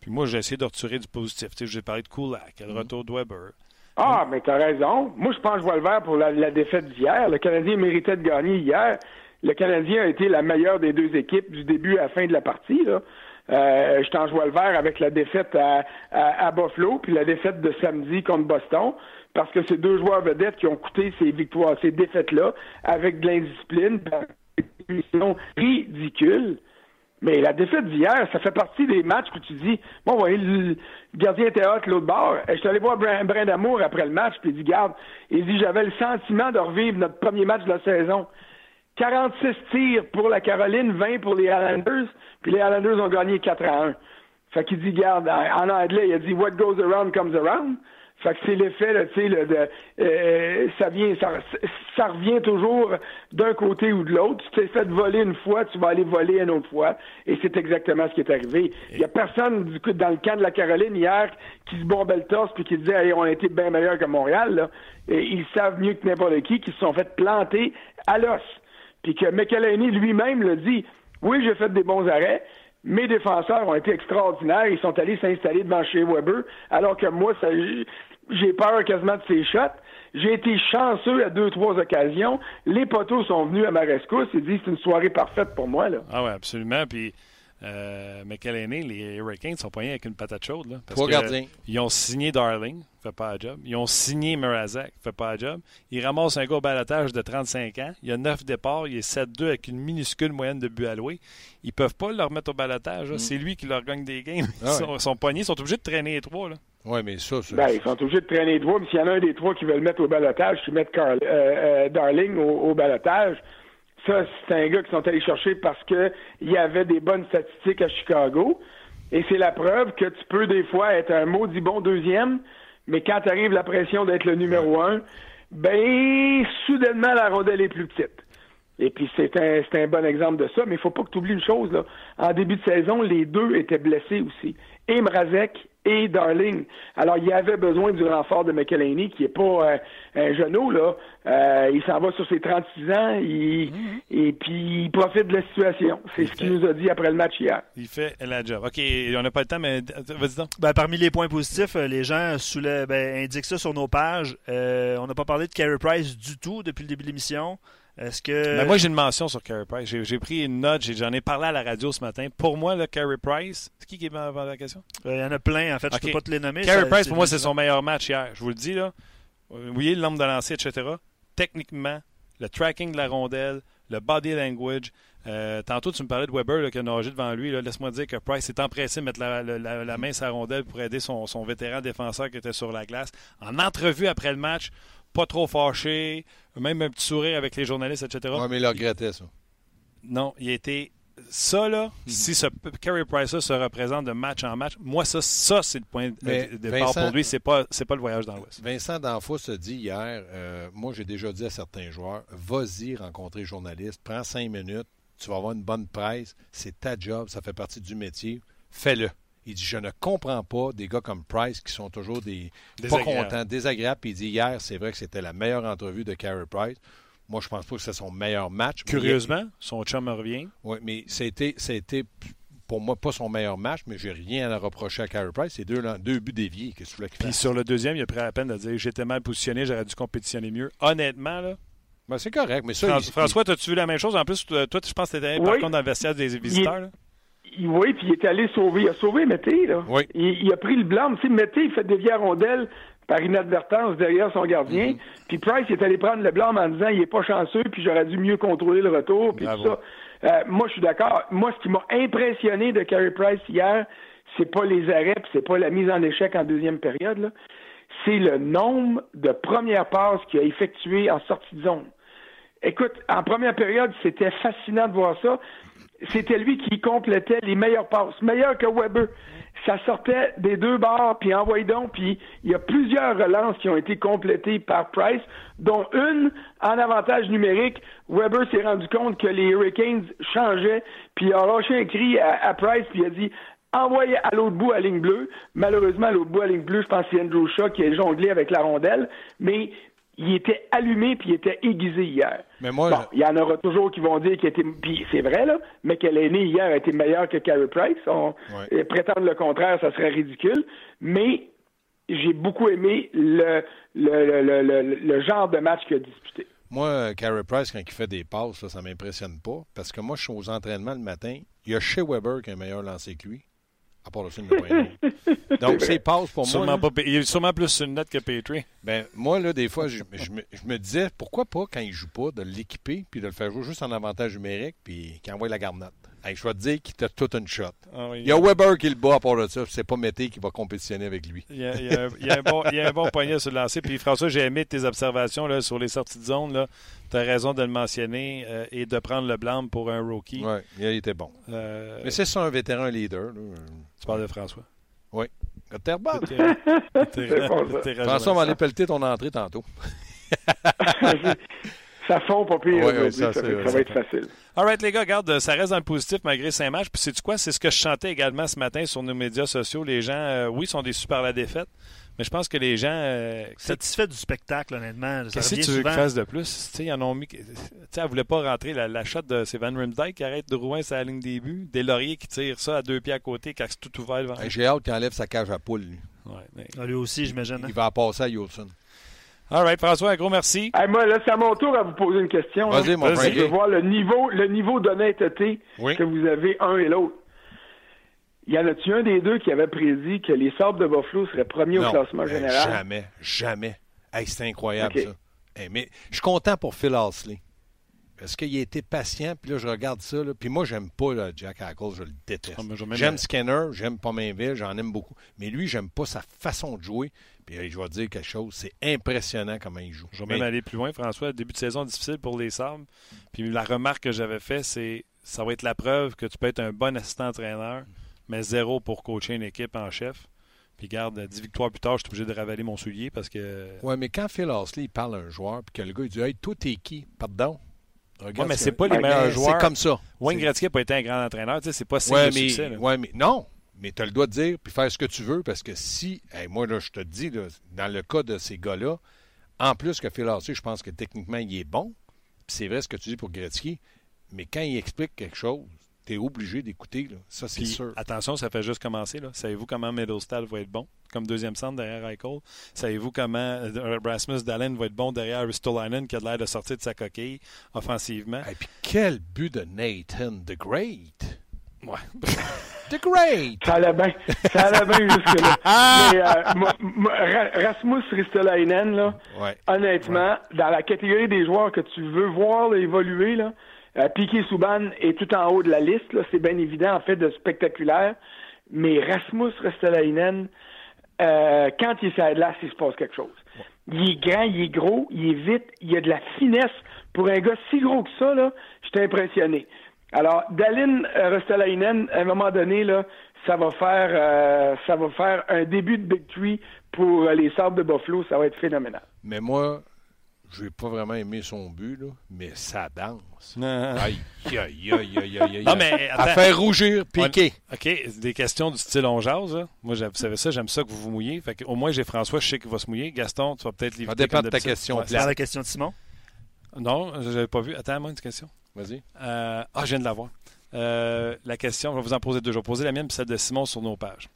Puis moi, j'ai essayé de retirer du positif. J'ai parlé de Kulak, le mm-hmm. retour de Weber. Ah, mais t'as raison. Moi, je pense je vois le vert pour la, défaite d'hier. Le Canadien méritait de gagner hier. Le Canadien a été la meilleure des deux équipes du début à la fin de la partie. Là. Euh, je t'en joue le vert avec la défaite à, à, Buffalo, puis la défaite de samedi contre Boston parce que c'est deux joueurs vedettes qui ont coûté ces victoires, ces défaites-là, avec de l'indiscipline, des ridicule. Mais la défaite d'hier, ça fait partie des matchs où tu dis, bon, voyez, le gardien était hot l'autre bord. Je suis allé voir Brin d'amour après le match, puis il dit, garde, il dit, j'avais le sentiment de revivre notre premier match de la saison. 46 tirs pour la Caroline, 20 pour les Islanders, puis les Islanders ont gagné 4 à 1. Fait qu'il dit, garde, en anglais, il a dit, what goes around comes around. Fait que c'est l'effet, tu sais, euh, ça vient, ça, ça revient toujours d'un côté ou de l'autre. Tu t'es fait voler une fois, tu vas aller voler une autre fois. Et c'est exactement ce qui est arrivé. Il y a personne, du coup, dans le camp de la Caroline hier, qui se bombait le torse puis qui disait, hey, on a été bien meilleur que Montréal, là. Et ils savent mieux que n'importe qui, qui se sont fait planter à l'os. Puis que McElhaney lui-même le dit. Oui, j'ai fait des bons arrêts, mes défenseurs ont été extraordinaires. Ils sont allés s'installer devant chez Weber, alors que moi, ça, j'ai peur quasiment de ces shots. J'ai été chanceux à deux, trois occasions. Les poteaux sont venus à ma rescousse et disent c'est une soirée parfaite pour moi. Là. Ah oui, absolument. Puis, euh, les Hurricanes sont poignés avec une patate chaude. Là, parce gardiens. Ils ont signé Darling, fait pas la job. Ils ont signé Murazak, fait pas la job. Ils ramassent un gars au balatage de 35 ans. Il y a 9 départs. Il est 7-2 avec une minuscule moyenne de buts alloués. Ils peuvent pas le remettre au balatage. Mm. C'est lui qui leur gagne des games. Ah ils sont, poignés. Ils sont obligés de traîner les trois. Là. Oui, mais ça, Ben, ils sont obligés de traîner trois, mais s'il y en a un des trois qui veut le mettre au balotage, qui met euh, euh, Darling au, au balotage, ça, c'est un gars qui sont allés chercher parce qu'il y avait des bonnes statistiques à Chicago. Et c'est la preuve que tu peux des fois être un maudit bon deuxième, mais quand arrive la pression d'être le numéro un, ben, soudainement, la rondelle est plus petite. Et puis c'est un, un bon exemple de ça, mais il faut pas que tu oublies une chose. Là. En début de saison, les deux étaient blessés aussi. Et Mrazek et Darling. Alors, il avait besoin du renfort de McElhaney, qui est pas euh, un genou, là. Euh, il s'en va sur ses 36 ans, il, mm-hmm. et puis il profite de la situation. C'est ce qu'il nous a dit après le match hier. Il fait la job. OK, on n'a pas le temps, mais vas-y donc. Ben, parmi les points positifs, euh, les gens soulèvent, ben, indiquent ça sur nos pages. on n'a pas parlé de Carey Price du tout depuis le début de l'émission. Est-ce que. Ben, moi, j'ai une mention sur Carey Price. J'ai pris une note, j'en ai, parlé à la radio ce matin. Pour moi, le Carey Price, c'est qui qui est dans la question? Euh, Il y en a plein, en fait. Je ne peux pas te les nommer. Carey Price, pour moi, c'est son meilleur match hier. Je vous le dis, là. Vous voyez l'homme de lancer, etc. Techniquement, le tracking de la rondelle, le body language. Euh, tantôt, tu me parlais de Weber qui a nagé devant lui. Laisse-moi dire que Price est empressé de mettre la, main sur la rondelle pour aider son, son, vétéran défenseur qui était sur la glace. En entrevue après le match, pas trop fâché, même un petit sourire avec les journalistes, etc. Oui, mais il regrettait ça. Non, il était. Ça, là, hmm. si ce Carey Price se représente de match en match, moi, ça, ça c'est le point de départ pour lui. C'est pas, pas le voyage dans l'Ouest. Vincent D'Anfos se dit hier euh, moi, j'ai déjà dit à certains joueurs vas-y rencontrer les journalistes, prends cinq minutes, tu vas avoir une bonne presse, c'est ta job, ça fait partie du métier, fais-le. Il dit Je ne comprends pas des gars comme Price qui sont toujours des pas contents, désagréables. Puis il dit Hier, c'est vrai que c'était la meilleure entrevue de Carey Price. Moi, je pense pas que c'est son meilleur match. Curieusement, son chum revient. Oui, mais c'était, c'était pour moi pas son meilleur match, mais j'ai rien à reprocher à Carey Price. C'est deux, deux buts déviés. Qu'est-ce que Puis sur le deuxième, il a pris la peine de dire J'étais mal positionné, j'aurais dû compétitionner mieux. Honnêtement, là. Ben, c'est correct, mais ça. François, as-tu vu la même chose? En plus, toi, je pense que tu étais par contre dans le vestiaire des visiteurs oui, puis il est allé sauver. Il a sauvé Mété, là. Oui. Il, a pris le blanc. Tu sais, Mété, il fait des vieilles rondelles par inadvertance derrière son gardien. Mhm. Puis Price, il est allé prendre le blanc en disant il est pas chanceux, puis j'aurais dû mieux contrôler le retour, puis tout ça. Euh, moi, je suis d'accord. Moi, ce qui m'a impressionné de Carey Price hier, c'est pas les arrêts, c'est pas la mise en échec en deuxième période, là. C'est le nombre de premières passes qu'il a effectuées en sortie de zone. Écoute, en première période, c'était fascinant de voir ça c'était lui qui complétait les meilleures passes, meilleur que Weber. Ça sortait des deux barres, puis envoyé donc, puis il y a plusieurs relances qui ont été complétées par Price, dont une en avantage numérique. Weber s'est rendu compte que les Hurricanes changeaient, puis il a lâché un cri à, Price, puis il a dit envoyez à l'autre bout à ligne bleue. Malheureusement, à l'autre bout à ligne bleue, je pense que c'est Andrew Shaw qui a jonglé avec la rondelle, mais il était allumé puis il était aiguisé hier. Mais moi, bon, il y en aura toujours qui vont dire qu'il était. Puis c'est vrai, là, mais qu'elle est née hier a été meilleure que Carey Price. On... Prétendre le contraire, ça serait ridicule. Mais j'ai beaucoup aimé le, le, le, le, genre de match qu'il a disputé. Moi, Carey Price, quand il fait des passes, ça, ça m'impressionne pas. Parce que moi, je suis aux entraînements le matin. Il y a chez Weber qui un meilleur lancé que lui. À part le film de (laughs) Donc, c'est passe pour moi. il est sûrement plus une note que Petrie. Ben, moi, là, des fois, je, me, disais, pourquoi pas, quand il joue pas, de l'équiper puis de le faire jouer juste en avantage numérique puis qu'il envoie la je vais te dire qu'il t'a toute une shot. Ah il y a Weber qui le bat à part de ça. C'est pas Mété qui va compétitionner avec lui. Il y a, un, bon, il y a un bon poignet sur le lancer. Puis François, j'ai aimé tes observations là, sur les sorties de zone. Tu as raison de le mentionner euh, et de prendre le blanc pour un rookie. Oui, il était bon. Euh, Mais c'est ça un vétéran leader. Tu parles de François? Oui. François va aller pelleter ton entrée tantôt. (laughs) ça fond pas pire. ça, ça, va être facile. All right, les gars, regarde, ça reste dans le positif malgré cinq matchs. Puis, c'est quoi? C'est ce que je chantais également ce matin sur nos médias sociaux. Les gens, euh, oui, sont déçus par la défaite, mais je pense que les gens. Euh, Satisfaits du spectacle, honnêtement. Qu'est-ce que tu veux qu'ils fassent de plus? T'sais, ils en ont mis. elle ne voulait pas rentrer la, la shot de. C'est Van Rimsdijk qui arrête de Rouen sur la ligne début. Des lauriers qui tirent ça à deux pieds à côté, quand c'est tout ouvert devant. J'ai hâte qu'il enlève sa cage à poule, lui. Ouais, ah, lui aussi, j'imagine. Il, il va passer à Yolson. All right, François, un gros merci. moi, là, c'est à mon tour à vous poser une question. Vas-y, mon frère. Je veux voir le niveau, le niveau d'honnêteté que vous avez un et l'autre. Y en a-tu un des deux qui avait prédit que les Sables de Buffalo seraient premiers au classement général? Jamais, jamais. Hey, c'est incroyable, ça. mais je suis content pour Phil Halsley. Parce qu'il a été patient, puis là, je regarde ça. Là, puis moi, j'aime pas là, Jack Hackle, je le déteste. Ah, j'aime Skinner, j'aime Pomainville, j'en aime beaucoup. Mais lui, j'aime pas sa façon de jouer. Puis je vais dire quelque chose, c'est impressionnant comment il joue. Je vais même aller plus loin, François. Début de saison difficile pour les Sables. Puis la remarque que j'avais faite, c'est ça va être la preuve que tu peux être un bon assistant-entraîneur mais zéro pour coacher une équipe en chef. Puis garde, 10 victoires plus tard, je suis obligé de ravaler mon soulier parce que. Ouais, mais quand Phil Horsley parle à un joueur, puis que le gars il dit Hey, toi, t'es qui Pardon? Regarde mais ce c'est pas les Ouais, meilleurs mais joueurs. C'est comme ça. Wayne Gretzky n'a pas été un grand entraîneur. Tu sais, c'est pas signe Ouais, mais, succès. ouais, mais non. Mais tu as le droit de dire puis faire ce que tu veux parce que si, hey, moi, là, je te dis, là, dans le cas de ces gars-là, en plus que Phil Arthur, je pense que techniquement, il est bon. Puis c'est vrai ce que tu dis pour Gretzky. Mais quand il explique quelque chose, tu es obligé d'écouter. là. Ça, c'est Puis, sûr. attention, ça fait juste commencer. Là. Savez-vous comment Middlestad va être bon? Comme deuxième centre derrière Eichel? Savez-vous comment euh, Rasmus Dallin va être bon derrière Ristolainen qui a l'air de sortir de sa coquille offensivement? Et puis quel but de Nathan the Great! Ouais. (laughs) The Great! Ça allait bien. Ça allait bien jusque-là. (laughs) Mais euh, Rasmus Ristolainen, là, Ouais. honnêtement, dans la catégorie des joueurs que tu veux voir là, évoluer, là, euh, Piquet Souban est tout en haut de la liste. C'est bien évident, en fait, de spectaculaire. Mais Rasmus Ristolainen, euh, quand il est sur la glace, il se passe quelque chose. Il est grand, il est gros, il est vite, il a de la finesse. Pour un gars si gros que ça, là, j'étais impressionné. Alors, Dalin euh, Ristolainen, à un moment donné, là, ça va faire euh, ça va faire un début de Tree pour euh, les Sables de Buffalo, ça va être phénoménal. Mais moi, je n'ai pas vraiment aimé son but, là, mais ça danse. Aïe, aïe, aïe, aïe, aïe, aïe. Non, mais À attends. faire rougir, piquer. OK, des questions du style on jase. là. Moi, vous savez ça, j'aime ça que vous vous mouillez. Fait que, au moins, j'ai François, je sais qu'il va se mouiller. Gaston, tu vas peut-être l'éviter. dépend comme de ta question, Ouais, la question de Simon? Non, je l'avais pas vu. Attends, moi, une question. Vas-y. Euh, ah, je viens de l'avoir. Euh, la question, je vais vous en poser deux. Je vais poser la mienne puis celle de Simon sur nos pages.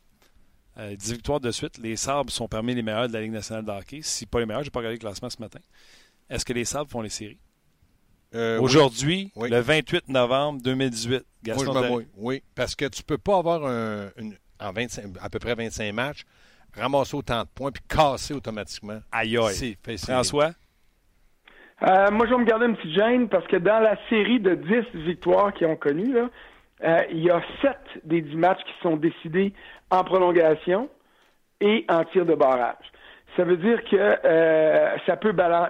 Euh, 10 victoires de suite. Les Sabres sont parmi les meilleurs de la Ligue nationale de hockey. Si pas les meilleurs, je n'ai pas regardé le classement ce matin. Est-ce que les Sabres font les séries? Euh. Aujourd'hui, Oui. le 28 novembre 2018. Moi, Gaston, je. Oui, parce que tu peux pas avoir un, une, en 25, à peu près 25 matchs, ramasser autant de points puis casser automatiquement. Aïe, aïe. François? Euh, moi, je vais me garder une petite gêne parce que dans la série de 10 victoires qu'ils ont connues, là, euh, il y a 7 des 10 matchs qui sont décidés en prolongation et en tir de barrage. Ça veut dire que euh, ça, peut balan-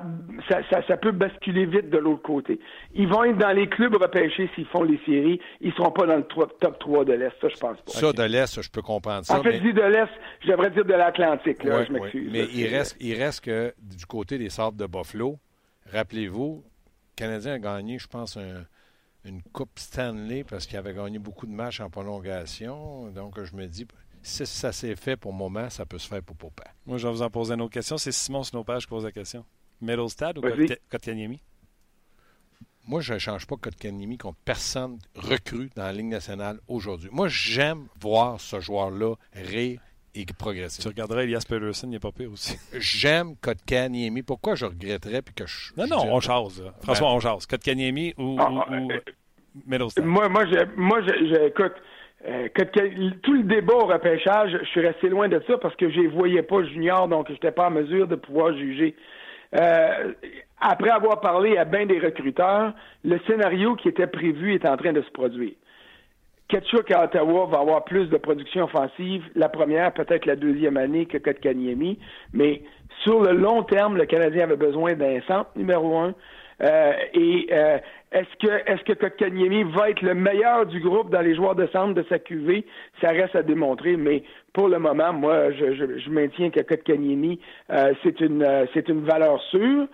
ça, ça- ça peut basculer vite de l'autre côté. Ils vont être dans les clubs repêchés s'ils font les séries. Ils seront pas dans le top 3 de l'Est. Ça, je pense pas. Ça, de l'Est, je peux comprendre ça. en fait, mais- je dis de l'Est, je devrais dire de l'Atlantique. là, Ouais, je m'excuse. ouais. Mais là, il c'est- reste, il reste que du côté des Sabres de Buffalo, rappelez-vous, le Canadien a gagné, je pense, un- une Coupe Stanley parce qu'il avait gagné beaucoup de matchs en prolongation. Donc, je me dis, si ça s'est fait pour moment, ça peut se faire pour Popin. Moi, je vais vous en poser une autre question. C'est Simon pages qui pose la question. Middlestad ou Kotkaniemi? Moi, je ne change pas Kotkanimi contre personne recrue dans la Ligue nationale aujourd'hui. Moi, j'aime voir ce joueur-là rire et progresser. Tu regarderas Elias Peterson, il n'est pas pire aussi. J'aime Kotkaniemi. Pourquoi je regretterais puis que je. Non, je non, on chase. là. François, Ben- on chase. Kotkaniemi ou, Ah, ou, ou euh, Middlestad? Moi, moi, je, moi, écoute, euh, tout le débat au repêchage, je suis resté loin de ça parce que je les voyais pas juniors, donc je n'étais pas en mesure de pouvoir juger. Euh, après avoir parlé à bien des recruteurs, le scénario qui était prévu est en train de se produire. Ketchuk à Ottawa va avoir plus de production offensive la première, peut-être la deuxième année que Kotkaniemi, mais sur le long terme, le Canadien avait besoin d'un centre numéro un. Euh, et euh, est-ce que est-ce que Kotkaniemi va être le meilleur du groupe dans les joueurs de centre de sa QV Ça reste à démontrer, mais pour le moment, moi, je, je, je maintiens que Kotkaniemi, euh, c'est une euh, c'est une valeur sûre.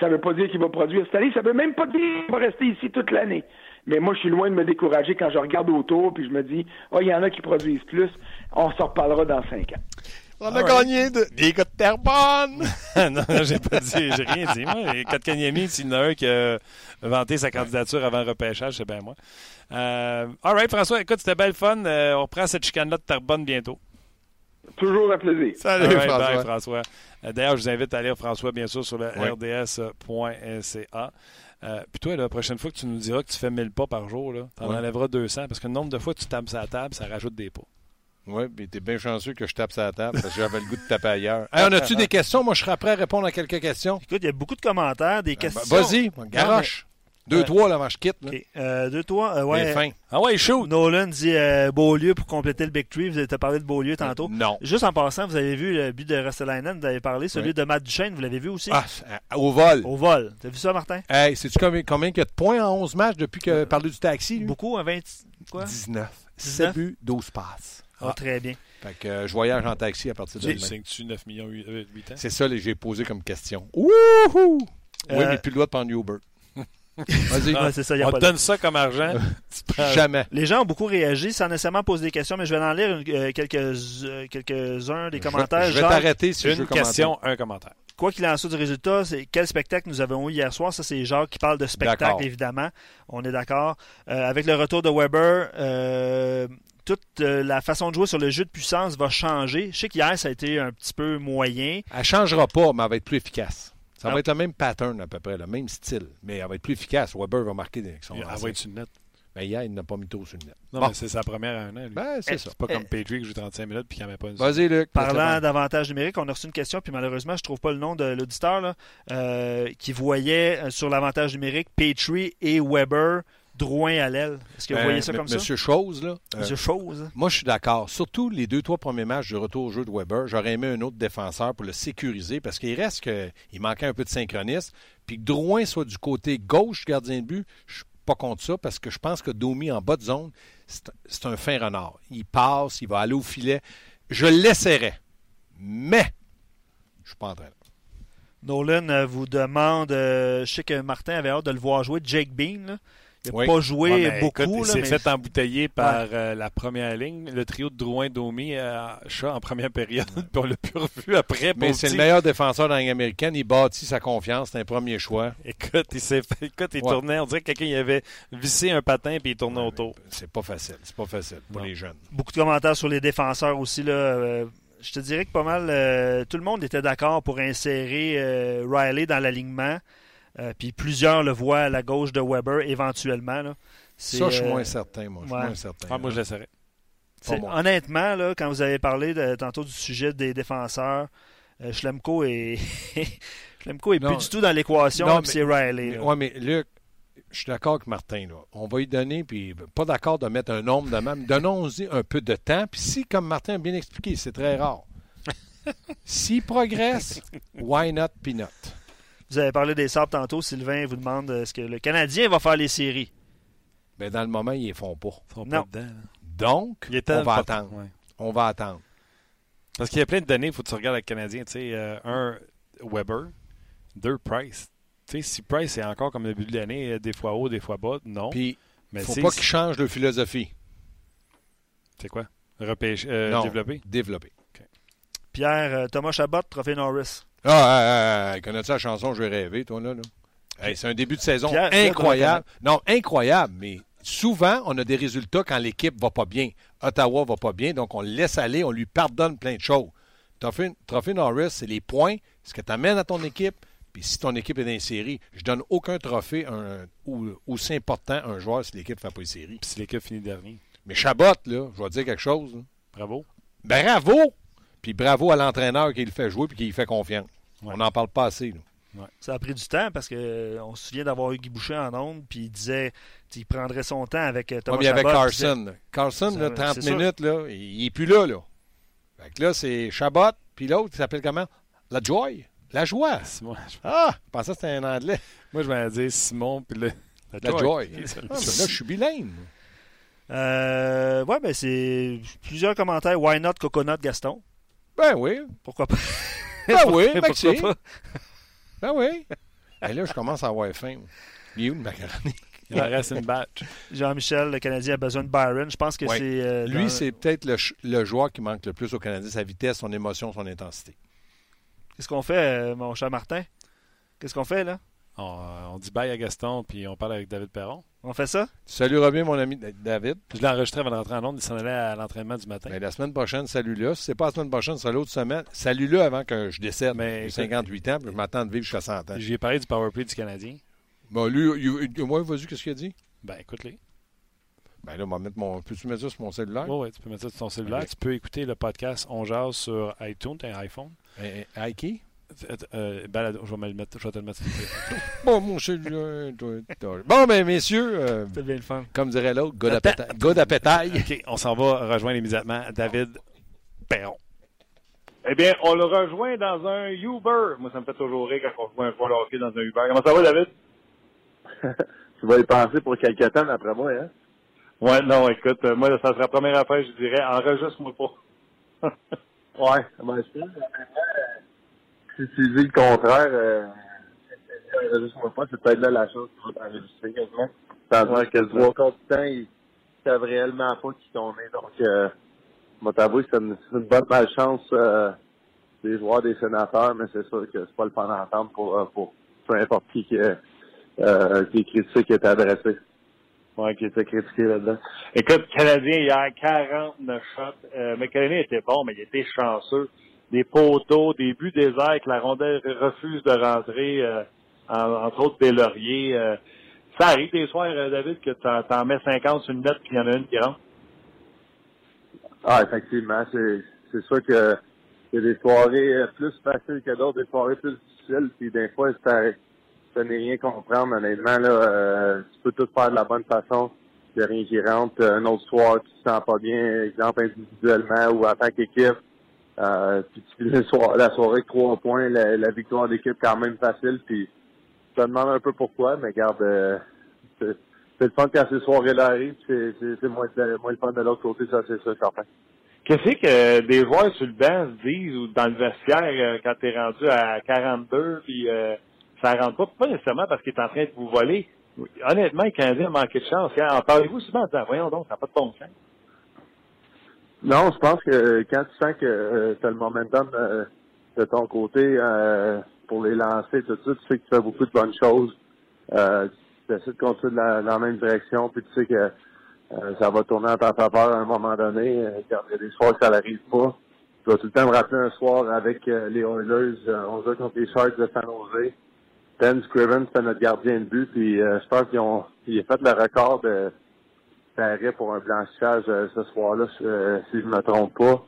Ça ne veut pas dire qu'il va produire cette année. Ça ne veut même pas dire qu'il va rester ici toute l'année. Mais moi, je suis loin de me décourager quand je regarde autour puis je me dis, oh, il y en a qui produisent plus. On s'en reparlera dans cinq ans. On a gagné de- des gars de Terrebonne! (laughs) (laughs) non, non, j'ai pas dit, j'ai rien dit. Moi, Kotkaniemi, s'il y en a un qui a vanté sa candidature avant le repêchage, c'est bien moi. Euh, all right, François, écoute, c'était belle fun. Euh, on reprend cette chicane-là de Terrebonne bientôt. Toujours un plaisir. Salut, All right, François. bye, François. Euh, D'ailleurs, je vous invite à lire François, bien sûr, sur le Oui. rds.ca. Euh, puis toi, la prochaine fois que tu nous diras que tu fais 1000 pas par jour, tu en Oui. enlèveras 200 parce que le nombre de fois que tu tapes sur la table, ça rajoute des pas. Oui, puis t'es bien chanceux que je tape la table parce que j'avais le goût de taper ailleurs. Hey, on a-tu des questions? Moi, je serais prêt à répondre à quelques questions. Écoute, il y a beaucoup de commentaires, des Ben, questions. Vas-y, garoche. Deux, Ouais. trois, là, avant je quitte. Là. Euh, deux, trois. euh, ouais. fin. Ah ouais, shoot! Nolan dit euh, Beaulieu pour compléter le Big Tree. Vous avez parlé de Beaulieu tantôt. Non. Juste en passant, vous avez vu le but de Restelainen, vous avez parlé, celui Oui. de Matt Duchesne, vous l'avez vu aussi? Ah, au vol. Au vol. T'as vu ça, Martin? Hey, sais-tu combien, combien il y a de points en 11 matchs depuis que parlé du taxi? Lui? Beaucoup, un 20. Quoi? 19. 19? 7 buts, 12 passes. Ah, très bien. Fait que euh, je voyage en taxi à partir de demain. signes-tu 9 millions 8, ans? C'est ça que j'ai posé comme question. Wouhou! Oui, Euh, mais plus le droit de prendre Uber. (laughs) Vas-y. C'est ça, y a On pas te de- donne ça comme argent. (laughs) tu prends- Jamais. Les gens ont beaucoup réagi sans nécessairement poser des questions, mais je vais en lire une- euh, quelques, euh, quelques-uns des commentaires. Je, vais Genre, t'arrêter si je veux Une commenter. question, un commentaire. quoi qu'il en soit du résultat, c'est quel spectacle nous avons eu hier soir? Ça, c'est Jacques qui parle de spectacle, D'accord. évidemment. On est d'accord. Euh, avec le retour de Weber, euh, toute euh, la façon de jouer sur le jeu de puissance va changer. Je sais qu'hier, ça a été un petit peu moyen. Elle ne changera pas, mais elle va être plus efficace. Ça Ah. va être le même pattern à peu près, le même style, mais elle va être plus efficace. Weber va marquer avec son Il lancer. envoie sur le net. Ben, hier, il n'a pas mis trop sur le net. Non, Bon. mais c'est sa première à un an. lui. Ben, c'est ça. C'est pas comme Petrie qui joue 35 minutes puis qui n'en met pas une. Vas-y, Luc. Parlant laisse-le d'avantage numérique, on a reçu une question, puis malheureusement, je trouve pas le nom de l'auditeur, là, euh, qui voyait euh, sur l'avantage numérique Petrie et Weber, Drouin à l'aile. Est-ce que vous faire. voyez Euh, ça comme ça? Monsieur Chose, là. euh, Monsieur Chose. Moi, je suis d'accord. Surtout les deux, trois premiers matchs de retour au jeu de Weber, j'aurais aimé un autre défenseur pour le sécuriser parce qu'il reste qu'il manquait un peu de synchronisme. Puis que Drouin soit du côté gauche gardien de but, je suis pas contre ça parce que je pense que Domi en bas de zone, c'est un fin renard. Il passe, il va aller au filet. Je le laisserais. Mais, je suis pas en train. Nolan euh, vous demande, euh, je sais que Martin avait hâte de le voir jouer, Jake Bean. là. Il n'a Oui. pas joué Ouais, mais beaucoup. écoute, là, il mais- s'est fait embouteiller par euh, la première ligne, le trio de Drouin-Domi, euh, chat en première période, puis (laughs) on l'a plus revu après. Mais c'est le meilleur défenseur dans la Ligue américaine. Il bâtit sa confiance. C'est un premier choix. Écoute, il s'est fait, écoute, il Ouais. tournait, on dirait que quelqu'un avait vissé un patin puis il tournait autour. C'est pas facile. C'est pas facile pour Non. les jeunes. Beaucoup de commentaires sur les défenseurs aussi. Là, euh, je te dirais que pas mal, euh, tout le monde était d'accord pour insérer euh, Riley dans l'alignement. Euh, puis plusieurs le voient à la gauche de Weber éventuellement. Là. Ça, je suis euh, moins certain, moi. Je suis ouais. moins certain. Ah, moi, je moi. honnêtement, là, quand vous avez parlé de- tantôt du sujet des défenseurs, euh, Schlemko est, (laughs) Schlemko est Non. plus du tout dans l'équation, c'est Riley. Oui, mais Luc, je suis d'accord avec Martin. Là. On va lui donner, puis pas d'accord de mettre un nombre de même. Donnons-y un peu de temps. Puis si, comme Martin a bien expliqué, c'est très rare. (laughs) S'il progresse, why not peanut? Vous avez parlé des sables tantôt. Sylvain vous demande euh, est-ce que le Canadien va faire les séries? Mais dans le moment, ils ne les font pas. Ils sont Non. pas dedans. là. Donc, Il on va pas- attendre. ouais. On va attendre. Parce qu'il y a plein de données, il faut que tu regardes avec le Canadien. Tu sais, euh, un, Weber. Deux, Price. Tu sais, si Price est encore comme le début de l'année, euh, des fois haut, des fois bas, non. Puis, mais il faut c'est- pas qu'ils changent de philosophie. C'est quoi? Repêche, euh, Non. développer? Développer. Pierre, euh, Thomas Chabot, Trophée Norris. Ah, ah, ah, connais-tu la chanson Je vais rêver, toi, là? là? Hey, c'est un début de saison Pierre- Pierre incroyable. Non, incroyable, mais souvent, on a des résultats quand l'équipe va pas bien. Ottawa va pas bien, donc on le laisse aller, on lui pardonne plein de choses. Trophée, Trophée Norris, c'est les points, ce que tu amènes à ton équipe, puis si ton équipe est dans les séries, je donne aucun trophée un, ou- aussi important à un joueur si l'équipe ne fait pas les séries. Puis si l'équipe finit dernier. Mais Chabot, là, je vais te dire quelque chose. là. Bravo. Bravo! Puis bravo à l'entraîneur qui le fait jouer puis qui lui fait confiance. Ouais. On n'en parle pas assez. là. Ça a pris du temps parce que euh, on se souvient d'avoir eu Guy Boucher en onde, puis il disait qu'il prendrait son temps avec euh, Thomas Ouais, mais avec Chabot, il disait- Carson. Carson, Ça- là, 30 c'est sûr. minutes, là, il n'est plus là. là. Fait que là, c'est Chabot, puis l'autre, il s'appelle comment? La Joy. La joie. Simon, je- Ah, je pensais que c'était un anglais. moi, je vais dire Simon, puis le. La Joy. C'est (laughs) ça. Ah, là, je suis bilingue. Euh, ouais, ben c'est plusieurs commentaires. Why not Coconut Gaston? Ben oui. Pourquoi pas? Ben (laughs) oui, Pourquoi Maxime. pas? Ben oui. Et là, je commence à avoir faim. Il est où le macaroni? Il en reste une batch. Jean-Michel, le Canadien a besoin de Byron. Je pense que Ouais. c'est. euh, Lui, dans- c'est peut-être le, le joueur qui manque le plus au Canadien, sa vitesse, son émotion, son intensité. Qu'est-ce qu'on fait, euh, mon cher Martin? Qu'est-ce qu'on fait, là? On, euh, on dit bye à Gaston, puis on parle avec David Perron. On fait ça? Salut, Robin, mon ami David. Je l'ai enregistré avant de rentrer en onde. Il s'en allait à l'entraînement du matin. Ben, la semaine prochaine, salut-là. Si c'est pas la semaine prochaine, ce sera l'autre semaine. Salut-là avant que je décède. Mais J'ai 58 ans, puis je m'attends de vivre jusqu'à 100 ans. J'ai parlé du powerplay du Canadien. Bon, lui, moi, vas-y, qu'est-ce qu'il a dit? Ben, écoute-les. Ben là, on va mettre mon. Peux-tu mettre ça sur mon cellulaire? Oui, ouais, tu peux mettre ça sur ton cellulaire. Tu peux écouter le podcast On Jase sur iTunes, t'as un iPhone. Eh, eh, Ike? Euh, balado- je, vais me le mettre, je vais te le mettre sur le téléphone. (laughs) Bon, mon toi. Bon, ben, messieurs, euh, C'est bien le fun. comme dirait l'autre, go d'appétail. go d'appétail. OK, on s'en va rejoindre immédiatement David Perron. Eh bien, on le rejoint dans un Uber. Moi, ça me fait toujours rire quand on voit un joueur hockey dans un Uber. Comment ça va, David? (laughs) tu vas y penser pour quelque temps d'après moi, hein? Ouais, non, écoute, euh, moi, ça sera la première affaire, je dirais, enregistre-moi pas. (laughs) Ouais, ben, je si tu dis le contraire, euh, c'est peut-être là la chose qui va t'enregistrer quasiment. Tandis que trois quarts du temps, ils savent réellement pas qui qu'on est. Donc, euh, moi, t'avoue, c'est une, bonne malchance euh, des joueurs des sénateurs, mais c'est sûr que c'est pas le fun d'entendre pour, euh, pour peu importe qui qui est, euh, qui est critiqué, qui est adressé. Ouais, qui était critiqué là-dedans. Écoute, Canadien, hier, 49 shots. Euh, McKinney était bon, mais il était chanceux. Des poteaux, des buts déserts que la rondelle refuse de rentrer, euh, entre autres des lauriers. Euh, ça arrive des soirs, euh, David, que t'en, t'en mets 50 sur une note puis il y en a une qui rentre. Ah, effectivement. C'est, c'est sûr que a des soirées euh, plus faciles que d'autres, des soirées plus difficiles, puis des fois, ça, ça n'est rien comprendre, honnêtement. Là, euh, tu peux tout faire de la bonne façon. Il n'y a rien qui rentre. Un autre soir, tu te sens pas bien, exemple individuellement ou en tant qu'équipe. Euh, puis la soirée trois points, la, la victoire d'équipe quand même facile. Puis je te demande un peu pourquoi, mais garde, euh, c'est, le fun quand ces soirées-là arrivent. C'est, moins, moins le fun de l'autre côté, ça c'est ça, certain. Qu'est-ce que des joueurs sur le banc se disent ou dans le vestiaire euh, quand t'es rendu à 42 puis euh, ça rentre pas, pas nécessairement parce qu'il est en train de vous voler. Honnêtement, le Canadien a manqué de chance. En parlez-vous souvent en disant, voyons donc, ça n'a pas de bon sens. Non, je pense que quand tu sens que euh, tu as le momentum euh, de ton côté euh, pour les lancer, tout ça, tu sais que tu fais beaucoup de bonnes choses. Euh, tu essaies de continuer dans la, même direction, puis tu sais que euh, ça va tourner en ta faveur à un moment donné. Euh, quand il y a des soirs que ça n'arrive pas. Je vais tout le temps me rappeler un soir avec euh, les Oilers, euh, on joue contre les Sharks de San Jose. Ben Scriven, c'était notre gardien de but, puis euh, je pense qu'ils ont il a fait le record de pour un blanchissage euh, ce soir-là, euh, si je me trompe pas.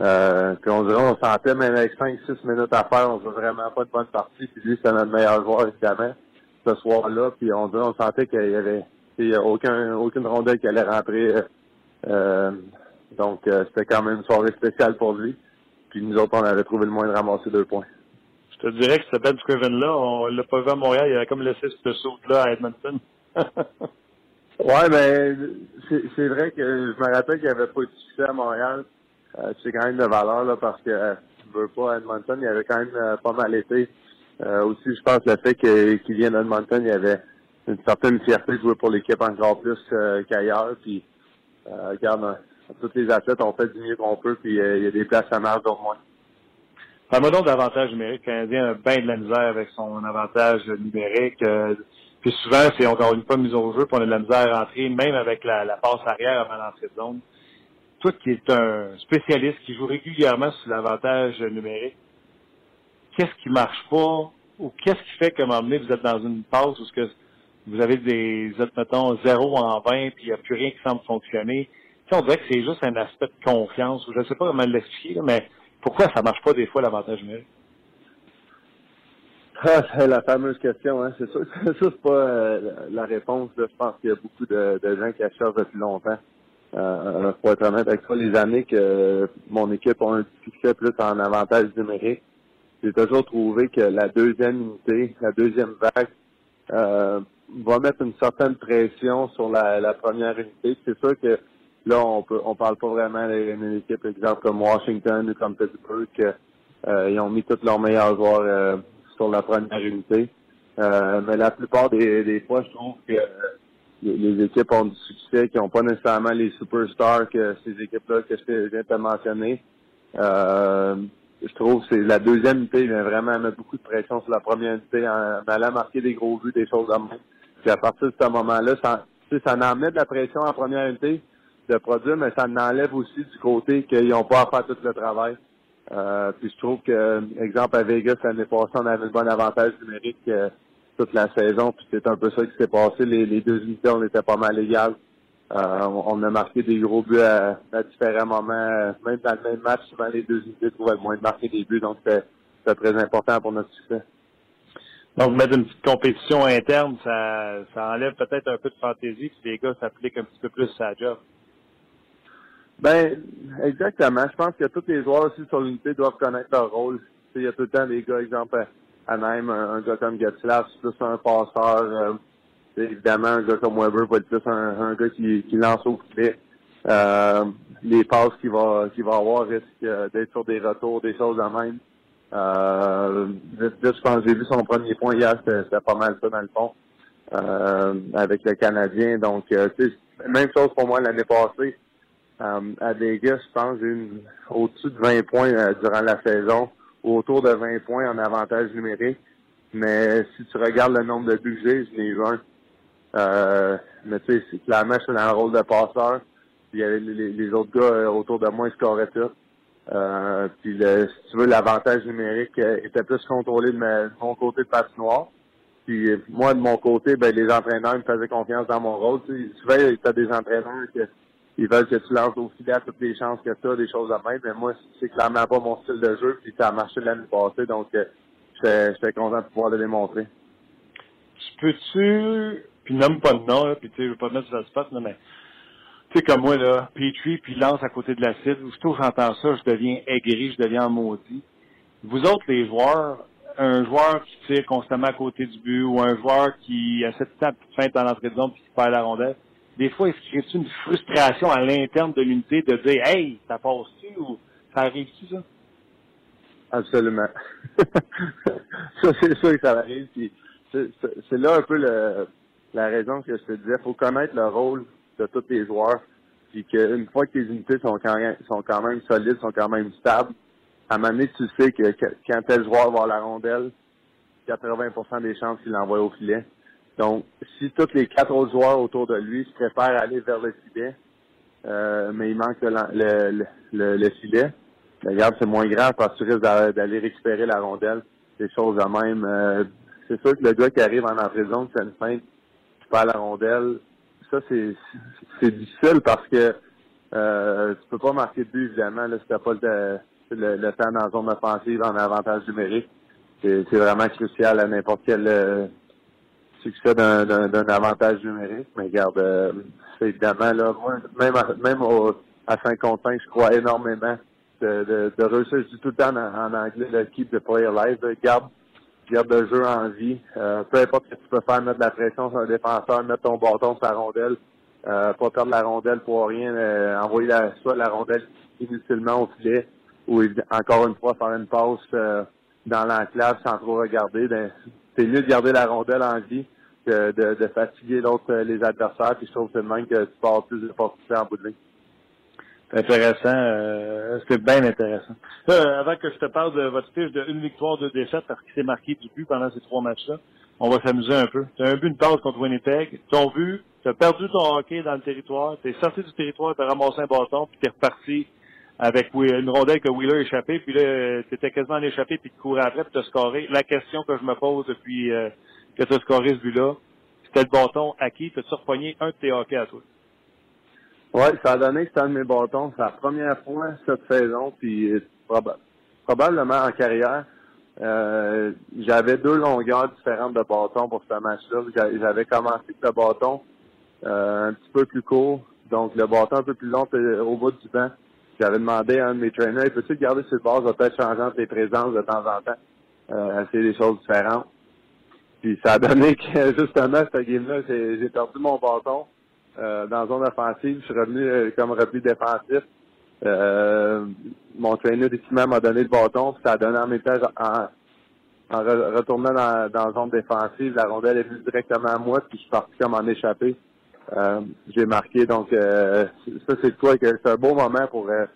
Euh, puis on dirait on sentait même avec 5-6 minutes à faire, on faisait vraiment pas de bonne partie. Puis lui, c'était notre meilleur joueur, évidemment, ce soir-là. Puis on dirait on sentait qu'il y avait y a aucun, aucune rondelle qui allait rentrer. Euh, euh, donc euh, c'était quand même une soirée spéciale pour lui. Puis nous autres, on avait trouvé le moyen de ramasser deux points. Je te dirais que ce Ben Scriven-là, on l'a pas vu à Montréal, il avait comme laissé ce saut-là à Edmonton. (laughs) Ouais, mais c'est c'est vrai que je me rappelle qu'il n'y avait pas de succès à Montréal. Euh, c'est quand même de valeur là parce que euh, je veux pas Edmonton, il y avait quand même euh, pas mal été. Euh, aussi, je pense le fait qu'il vienne d'Edmonton, il y avait une certaine fierté de jouer pour l'équipe encore plus euh, qu'ailleurs. Puis regarde, euh, tous les athlètes ont fait du mieux qu'on peut, puis il y a des places à marge au moins. Parle-moi donc d'avantage numérique. Le Canadien a bien de la misère avec son avantage numérique. Puis souvent, c'est encore une fois mise au jeu, puis on a de la misère à rentrer, même avec la, passe arrière avant l'entrée de zone. Toi qui es un spécialiste qui joue régulièrement sur l'avantage numérique, qu'est-ce qui marche pas ou qu'est-ce qui fait moment donné, vous êtes dans une passe où ce que vous avez des, vous êtes, mettons, 0 en 20 puis il n'y a plus rien qui semble fonctionner? Tu on dirait que c'est juste un aspect de confiance ou je ne sais pas comment l'expliquer, mais pourquoi ça marche pas des fois l'avantage numérique? Ah, c'est la fameuse question, hein. C'est sûr, (laughs) ça c'est pas euh, la réponse. Là. Je pense qu'il y a beaucoup de, de gens qui achètent depuis longtemps. Euh, pour être honnête avec toi, les années que mon équipe a un succès plus en avantage numérique, j'ai toujours trouvé que la deuxième unité, la deuxième vague, euh, va mettre une certaine pression sur la, la première unité. C'est sûr que là, on peut on parle pas vraiment d'une équipe, exemple comme Washington ou comme Pittsburgh, euh, ils ont mis tous leurs meilleurs joueurs euh, sur la première unité. Euh, mais la plupart des, fois, je trouve que euh, les, équipes ont du succès, qui n'ont pas nécessairement les superstars que ces équipes-là que je viens de mentionner. Euh, je trouve que la deuxième unité vient vraiment mettre beaucoup de pression sur la première unité en, en allant marquer des gros buts, des choses comme ça. Puis à partir de ce moment-là, ça, ça en met de la pression en première unité de produire, mais ça en enlève aussi du côté qu'ils n'ont pas à faire tout le travail. Euh, puis je trouve que, exemple, à Vegas, l'année passée, on avait un bon avantage numérique euh, toute la saison, puis c'est un peu ça qui s'est passé. Les, deux unités, on était pas mal égales. Euh, on, a marqué des gros buts à, différents moments. Même dans le même match, souvent les deux unités trouvaient le moins de marquer des buts, donc c'était c'était très important pour notre succès. Donc, mettre une petite compétition interne, ça, enlève peut-être un peu de fantaisie, puis les gars s'appliquent un petit peu plus à job. Ben, exactement. Je pense que tous les joueurs aussi sur l'unité doivent connaître leur rôle. Il y a tout le temps des gars, exemple, à même un, gars comme Gatslav, c'est plus un passeur. euh, évidemment, un gars comme Weber va être plus un, un gars qui, qui lance au filet. Euh, les passes qu'il va qu'il va avoir risquent euh, d'être sur des retours, des choses de même. Euh, je pense j'ai vu son premier point hier, c'était pas mal ça dans le fond. Euh, avec le Canadien. Donc, euh, même chose pour moi l'année passée. Euh, à Vegas, je pense j'ai eu au-dessus de 20 points euh, durant la saison, autour de 20 points en avantage numérique. Mais si tu regardes le nombre de buts que j'ai, eu un. Euh, mais tu sais, clairement, je suis dans le rôle de passeur. Puis il y avait les, autres gars autour de moi, ils scoraient tout. Euh, puis le, si tu veux, l'avantage numérique était plus contrôlé de, mon côté de patinoire. Puis euh, moi, de mon côté, ben, les entraîneurs me faisaient confiance dans mon rôle. Tu sais, souvent, tu as des entraîneurs qui ils veulent que tu lances au filet à toutes les chances que tu des choses à même. Mais moi, c'est clairement pas mon style de jeu. Puis ça a marché l'année passée. Donc, euh, j'étais content de pouvoir le démontrer. Tu peux-tu, puis nomme pas de nom, puis tu sais, je veux pas te mettre sur le spot, là, mais tu sais, comme moi, là, Petrie, puis lance à côté de l'acide. Aussitôt que j'entends ça, je deviens aigri, je deviens maudit. Vous autres, les joueurs, un joueur qui tire constamment à côté du but ou un joueur qui a cette de feinte dans l'entrée de zone puis qui perd la rondelle, des fois, crée une frustration à l'interne de l'unité de dire Hey, ça passe-tu ou ça arrive-tu ça? Absolument. (laughs) ça, c'est sûr que ça arrive. c'est là un peu la raison que je te disais. Faut connaître le rôle de tous les joueurs. Puis qu'une fois que tes unités sont quand même, solides, sont quand même stables, à un moment donné, tu sais que, quand tel joueur va avoir la rondelle, 80% des chances qu'il l'envoie au filet. Donc, si tous les quatre autres joueurs autour de lui se préfèrent aller vers le filet, euh, mais il manque le, le, le, filet, ben, regarde, c'est moins grave parce que tu risques d'aller récupérer la rondelle, des choses de même. Euh, c'est sûr que le gars qui arrive en entrée de zone, c'est une feinte, tu perds la rondelle. Ça, c'est c'est difficile parce que euh, tu peux pas marquer de but, évidemment, là, si t'as pas le, le, le, temps dans la zone offensive en avantage numérique. C'est vraiment crucial à n'importe quel euh, succès d'un avantage numérique. Mais regarde, euh, c'est évidemment, là, moi, même, à, même au, à 5 je crois énormément de, de, de réussir. Je tout le temps en, anglais, l'équipe de player live, garde, garde le jeu en vie. Euh, peu importe ce que tu peux faire, mettre de la pression sur un défenseur, mettre ton bâton sur la rondelle, euh, pas perdre la rondelle pour rien, euh, envoyer la, soit la rondelle inutilement au filet, ou encore une fois faire une passe euh, dans l'enclave sans trop regarder. Ben, c'est mieux de garder la rondelle en vie que de, de fatiguer l'autre euh, les adversaires. Puis je trouve que c'est le même que tu peux avoir plus de fortitude en bout de ligne. Intéressant, euh, c'est bien intéressant. Euh, avant que je te parle de votre fiche de une victoire, deux défaites, parce qu'il s'est marqué du but pendant ces trois matchs-là, on va s'amuser un peu. Tu as un but, une passe contre Winnipeg, ton but, tu as perdu ton hockey dans le territoire, tu es sorti du territoire, tu as ramassé un bâton, puis tu es reparti avec une rondelle que Wheeler a échappé, puis là, tu étais quasiment en échappé, puis tu courais après, puis tu as scoré. La question que je me pose depuis euh, que tu as scoré ce but-là, c'était le bâton à qui? Tu as repogné un de tes hockey à toi? Oui, ça a donné que c'était un de mes bâtons. C'est la première fois cette saison, puis euh, probablement en carrière. Euh, j'avais deux longueurs différentes de bâtons pour ce match-là. J'avais commencé avec le bâton un petit peu plus court, donc le bâton un peu plus long au bout du banc. J'avais demandé à un de mes trainers, peux-tu garder sur le base, va peut-être changeant tes présences de temps en temps, euh, essayer des choses différentes. Puis ça a donné (laughs) que justement, cette game-là, j'ai perdu mon bâton euh, dans zone offensive. Je suis revenu euh, comme repli défensif. Euh, mon trainer d'équipement m'a donné le bâton, puis ça a donné en même en, retournant dans, dans zone défensive, la rondelle est venue directement à moi, puis je suis parti comme en échappé. Euh, j'ai marqué. Donc euh, ça c'est quoi que c'est un beau moment pour euh,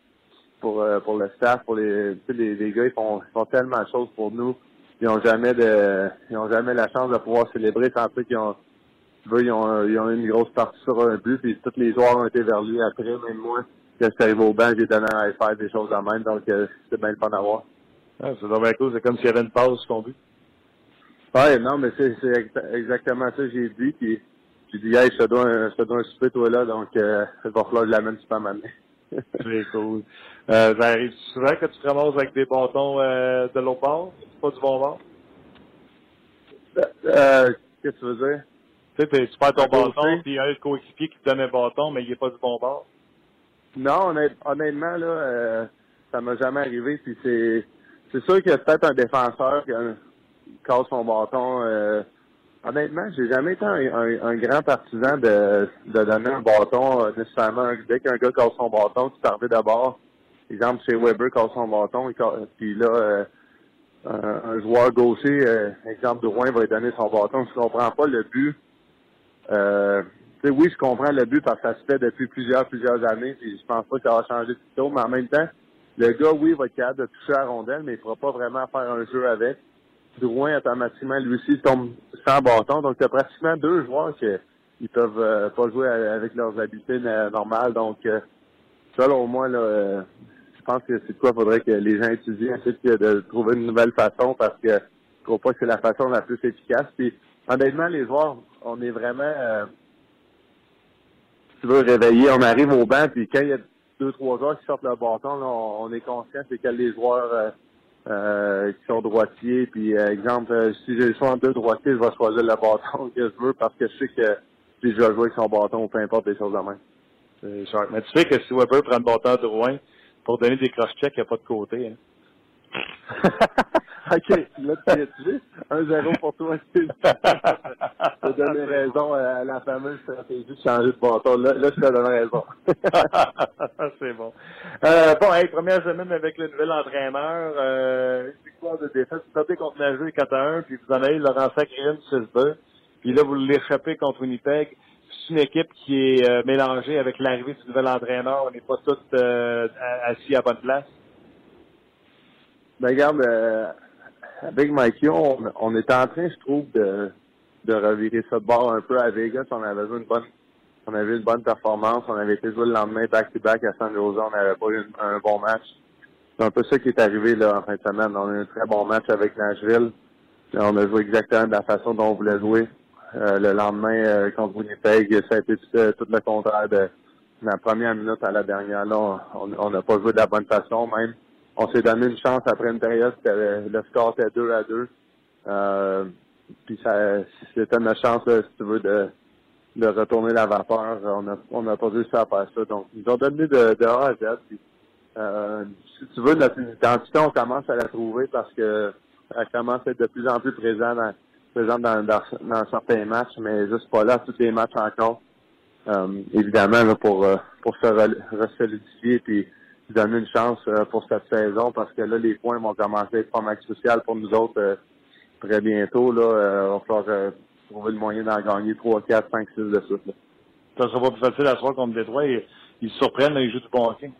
pour pour le staff, pour les les, les gars ils font, font tellement de choses pour nous. Ils ont jamais de ils ont jamais la chance de pouvoir célébrer sans peu qu'ils ont ils ont, ils ont une grosse partie sur un but, puis tous les joueurs ont été vers lui après, même moi, quand je suis arrivé au banc, j'ai donné à faire des choses en même, donc c'est bien le fun à voir. Ah, c'est cool, c'est comme s'il y avait une pause sur ton but. Ouais, non, mais c'est exactement ça que j'ai dit, puis j'ai dit, hey, je te dois un, je te dois un souper, toi, là, donc, euh, il va falloir que je l'amène super m'amener. (laughs) C'est cool. Euh, ça arrive souvent que tu te ramasses avec des bâtons euh, de l'autre bord? Pas du bon bord? Euh, qu'est-ce que tu veux dire? Tu sais, tu perds ton bâton, puis il y a un coéquipier qui te donne un bâton, mais il n'est pas du bon bord. Non, honnêtement, là, euh, ça m'a jamais arrivé, puis c'est, c'est sûr qu'il y a peut-être un défenseur qui casse son bâton, euh, Honnêtement, j'ai jamais été un, grand partisan de, de donner un bâton euh, nécessairement. Dès qu'un gars casse son bâton, tu partais d'abord. Exemple, chez Weber casse son bâton, puis là, euh, un, joueur gaucher, euh, exemple de Rouen, va lui donner son bâton. Je comprends pas le but. Euh, oui, je comprends le but parce que ça se fait depuis plusieurs, plusieurs années. Puis je pense pas que ça va changer tout tôt, mais en même temps, le gars, oui, va être capable de toucher la rondelle, mais il ne pourra pas vraiment faire un jeu avec. Drouin, automatiquement, lui aussi, tombe sans bâton. Donc, tu as pratiquement deux joueurs qui ils peuvent euh, pas jouer avec leurs habiletés normales. Donc, euh, selon moi, là, euh, je pense que c'est quoi faudrait que les gens étudient, ensuite de trouver une nouvelle façon parce que je crois pas que c'est la façon la plus efficace. Puis, honnêtement, les joueurs, on est vraiment, si tu veux, réveiller. On arrive au banc, puis quand il y a deux, trois joueurs qui sortent le bâton, là, on, est conscient c'est quels les joueurs euh, qui sont droitiers. Puis, euh, exemple, euh, si j'ai le choix en deux droitiers, je vais choisir le bâton (laughs) que je veux parce que je sais que si je vais jouer avec son bâton, peu importe les choses de même. Mais tu sais que si Weber prend le bâton de Rouen pour donner des cross-checks, il n'y a pas de côté. Hein? (laughs) OK, là, tu es 1-0 pour toi. tu as donné raison à la fameuse stratégie de changer de bâton. Là, là je te donne raison. (laughs) c'est bon. Euh, bon, hey, première semaine avec le nouvel entraîneur. Euh, une victoire de défaite. Vous sortez contre Nageux 4 1, puis vous en avez Laurent Sacrine 6-2. Puis là, vous l'échappez contre Winnipeg. C'est une équipe qui est euh, mélangée avec l'arrivée du nouvel entraîneur. On n'est pas tous euh, assis à bonne place. Ben, regarde, euh, avec Mikey, on, était en train, je trouve, de, de revirer de bord un peu à Vegas. On avait eu une bonne on avait une bonne performance. On avait été joué le lendemain back-to-back à San Jose. On n'avait pas eu un bon match. C'est un peu ça qui est arrivé là en fin de semaine. On a eu un très bon match avec Nashville. On a joué exactement de la façon dont on voulait jouer. Euh, le lendemain, euh, contre Winnipeg, ça a été tout, tout, le contraire de la première minute à la dernière. Là, on n'a pas joué de la bonne façon même on s'est donné une chance après une période, le score était 2 à 2. Euh, puis ça, c'était une chance, si tu veux, de, de retourner la vapeur. On n'a on a pas réussi à faire ça. Donc, ils ont donné de, de A à Z. euh, si tu veux, notre identité, on commence à la trouver parce que elle commence à être de plus en plus présente dans, dans, dans, certains matchs, mais juste pas là tous les matchs encore. Euh, évidemment, pour, euh, pour se resolidifier puis donner une chance euh, pour cette saison parce que là, les points vont commencer à être pas mal crucial pour nous autres euh, très bientôt. Là, euh, on va falloir trouver le moyen d'en gagner 3, 4, 5, 6 de suite. Là. Ça sera pas plus facile à soir contre Détroit. Ils, ils se surprennent, ils jouent du bon hockey.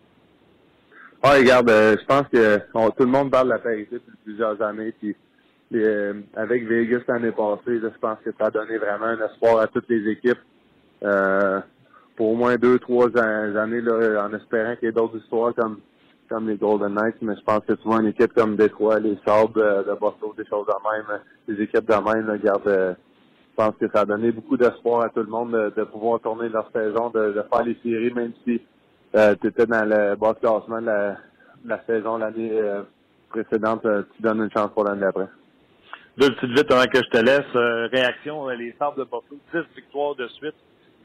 Ah, regarde, je pense que tout le monde parle de la parité depuis plusieurs années. Puis, avec Vegas l'année passée, je pense que ça a donné vraiment un espoir à toutes les équipes. Euh, pour au moins deux, trois années, là, en espérant qu'il y ait d'autres histoires comme comme les Golden Knights, mais je pense que vois une équipe comme Détroit, les Sabres euh, de Boston, des choses de même, les équipes de même, là, garde, euh, je pense que ça a donné beaucoup d'espoir à tout le monde de, pouvoir tourner leur saison, de, faire les séries, même si euh, tu étais dans le bas classement de la, la saison l'année précédente, tu donnes une chance pour l'année d'après. Deux petites vite avant que je te laisse. réaction, les Sabres de Boston, 10 victoires de suite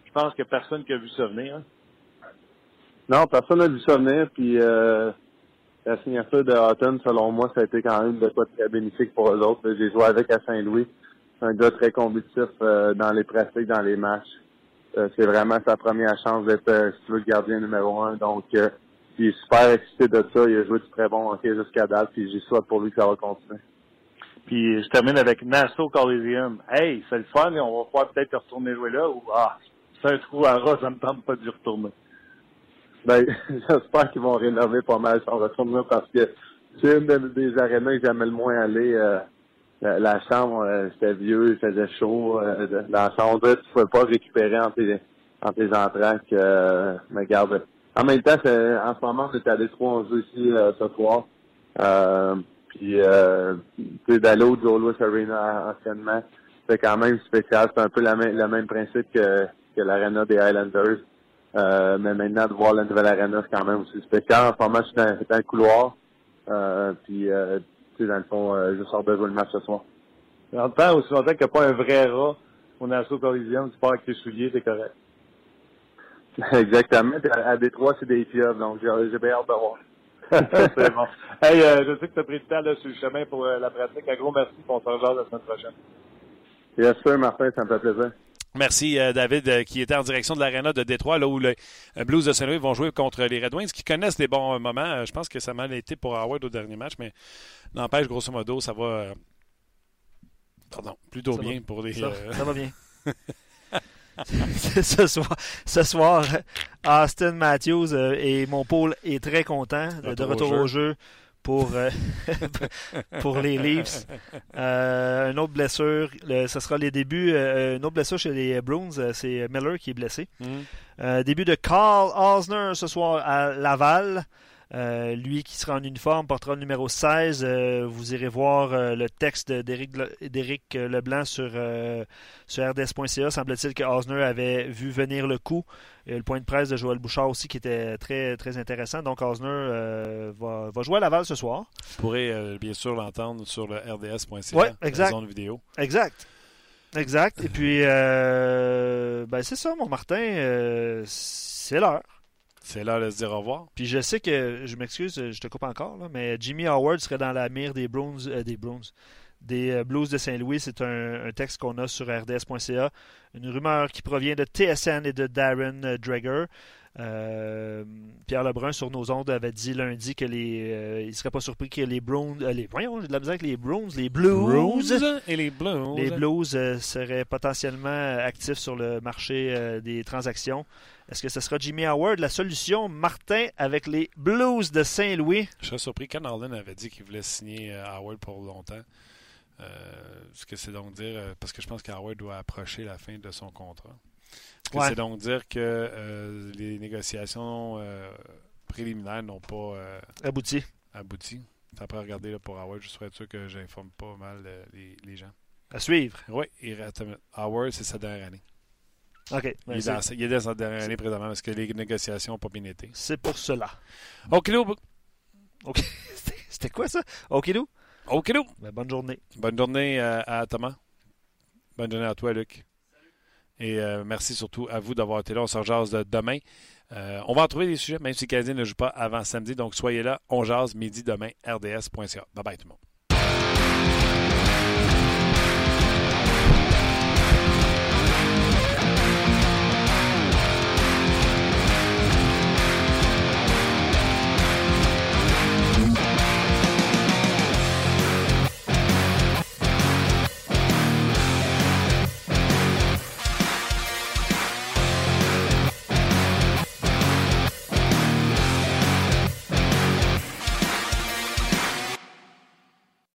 je pense a personne qui a vu ça venir. Hein? Non, personne n'a vu ça venir. Puis euh, la signature de Houghton, selon moi, ça a été quand même de quoi très bénéfique pour eux autres. J'ai joué avec à Saint-Louis. Un gars très compétitif euh, dans les pratiques, dans les matchs. Euh, c'est vraiment sa première chance d'être, veux, le gardien numéro un. Donc, il est super excité de ça. Il a joué du très bon hockey jusqu'à date. Puis j'ai souhaite pour lui que ça va continuer. Puis je termine avec Nassau Coliseum. Hey, c'est le fun, on va pouvoir peut-être retourner jouer là. Ou ah, c'est un trou à ras, ça me tente pas d'y retourner. Ben, (laughs) j'espère qu'ils vont rénover pas mal son retour parce que c'est une des arénas que j'aimais le moins aller. Euh, la, chambre, euh, c'était vieux, il faisait chaud. Euh, dans la chambre, tu pouvais pas récupérer en tes, en tes entraques. Mais garde. En même temps, en ce moment, on est à Détroit, on joue ici ce soir. puis, euh, d'aller au Joe Louis Arena anciennement, c'est quand même spécial. C'est un peu la le même principe que que l'arena des Highlanders. Euh, mais maintenant, de voir la nouvelle arena, c'est quand même aussi spécial. En ce moment, je suis dans, dans le couloir. Euh, puis, euh, tu sais, dans le fond, je sors de jouer le match ce soir. En temps, aussi longtemps qu'il n'y a pas un vrai rat au Nassau Coliseum, tu pars avec tes souliers, c'est correct. (laughs) Exactement. À, Détroit, c'est des pieuvres, donc j'ai bien hâte de voir. (laughs) c'est bon. Hey, je sais que tu as pris le temps là, sur le chemin pour la pratique. Un gros merci. On se rejoint la semaine prochaine. Bien sûr, Martin, ça me fait plaisir. Merci, euh, David, euh, qui était en direction de l'Arena de Détroit, là où les euh, Blues de Saint-Louis vont jouer contre les Red Wings, qui connaissent des bons moments. je pense que ça a mal été pour Howard au dernier match, mais n'empêche, grosso modo, ça va. pardon, plutôt bien pour les. Ça, ça va bien. (laughs) (laughs) ce, soir, ce soir, Austin Matthews et mon pôle est très content de, retour, au jeu pour, euh, (laughs) pour les Leafs. Euh, une autre blessure, ce sera les débuts. Euh, une autre blessure chez les Bruins, c'est Miller qui est blessé. Mm. début de Carl Osner ce soir à Laval. Euh, lui qui sera en uniforme portera le numéro 16. Euh, vous irez voir euh, le texte d'Éric Leblanc sur, sur RDS.ca. Semble-t-il que Osner avait vu venir le coup. le point de presse de Joël Bouchard aussi qui était très, très intéressant. Donc Osner va, va, jouer à Laval ce soir. Vous pourrez bien sûr l'entendre sur le RDS.ca. Oui, exact. Zone vidéo. Exact. Exact. Et puis, ben, c'est ça, mon Martin. c'est l'heure. C'est l'heure de se dire au revoir. Puis je sais que, je m'excuse, je te coupe encore, mais Jimmy Howard serait dans la mire des Browns, euh, des des euh, Blues de Saint-Louis. C'est un, texte qu'on a sur rds.ca. Une rumeur qui provient de TSN et de Darren euh. Pierre Lebrun sur nos ondes avait dit lundi que les, il serait pas surpris que les Browns, les, voyons, de la misère avec les Browns, les Blues, et les Blues, les Blues seraient potentiellement actifs sur le marché des transactions. Est-ce que ce sera Jimmy Howard la solution, Martin, avec les Blues de Saint-Louis? Je serais surpris. Ken Harlan avait dit qu'il voulait signer euh, Howard pour longtemps. Euh, ce que c'est donc dire, euh, parce que je pense qu'Howard doit approcher la fin de son contrat. Que c'est donc dire que les négociations préliminaires n'ont pas abouti. abouti? Après regarder là, pour Howard, je serais sûr que j'informe pas mal les, les, gens. À suivre. Oui, Howard, c'est sa dernière année. OK. il, est dans, il, est dans, sa dernière année présentement parce que les négociations n'ont pas bien été. C'est pour cela. OK, OK. (laughs) C'était quoi ça? OK, OK, ben, bonne journée. Bonne journée à, à, Thomas. Bonne journée à toi, Luc. Et euh, merci surtout à vous d'avoir été là. On se jase de demain. Euh, on va en trouver des sujets, même si le ne joue pas avant samedi. Donc, soyez là. On jase midi demain, rds.ca. Bye bye tout le monde.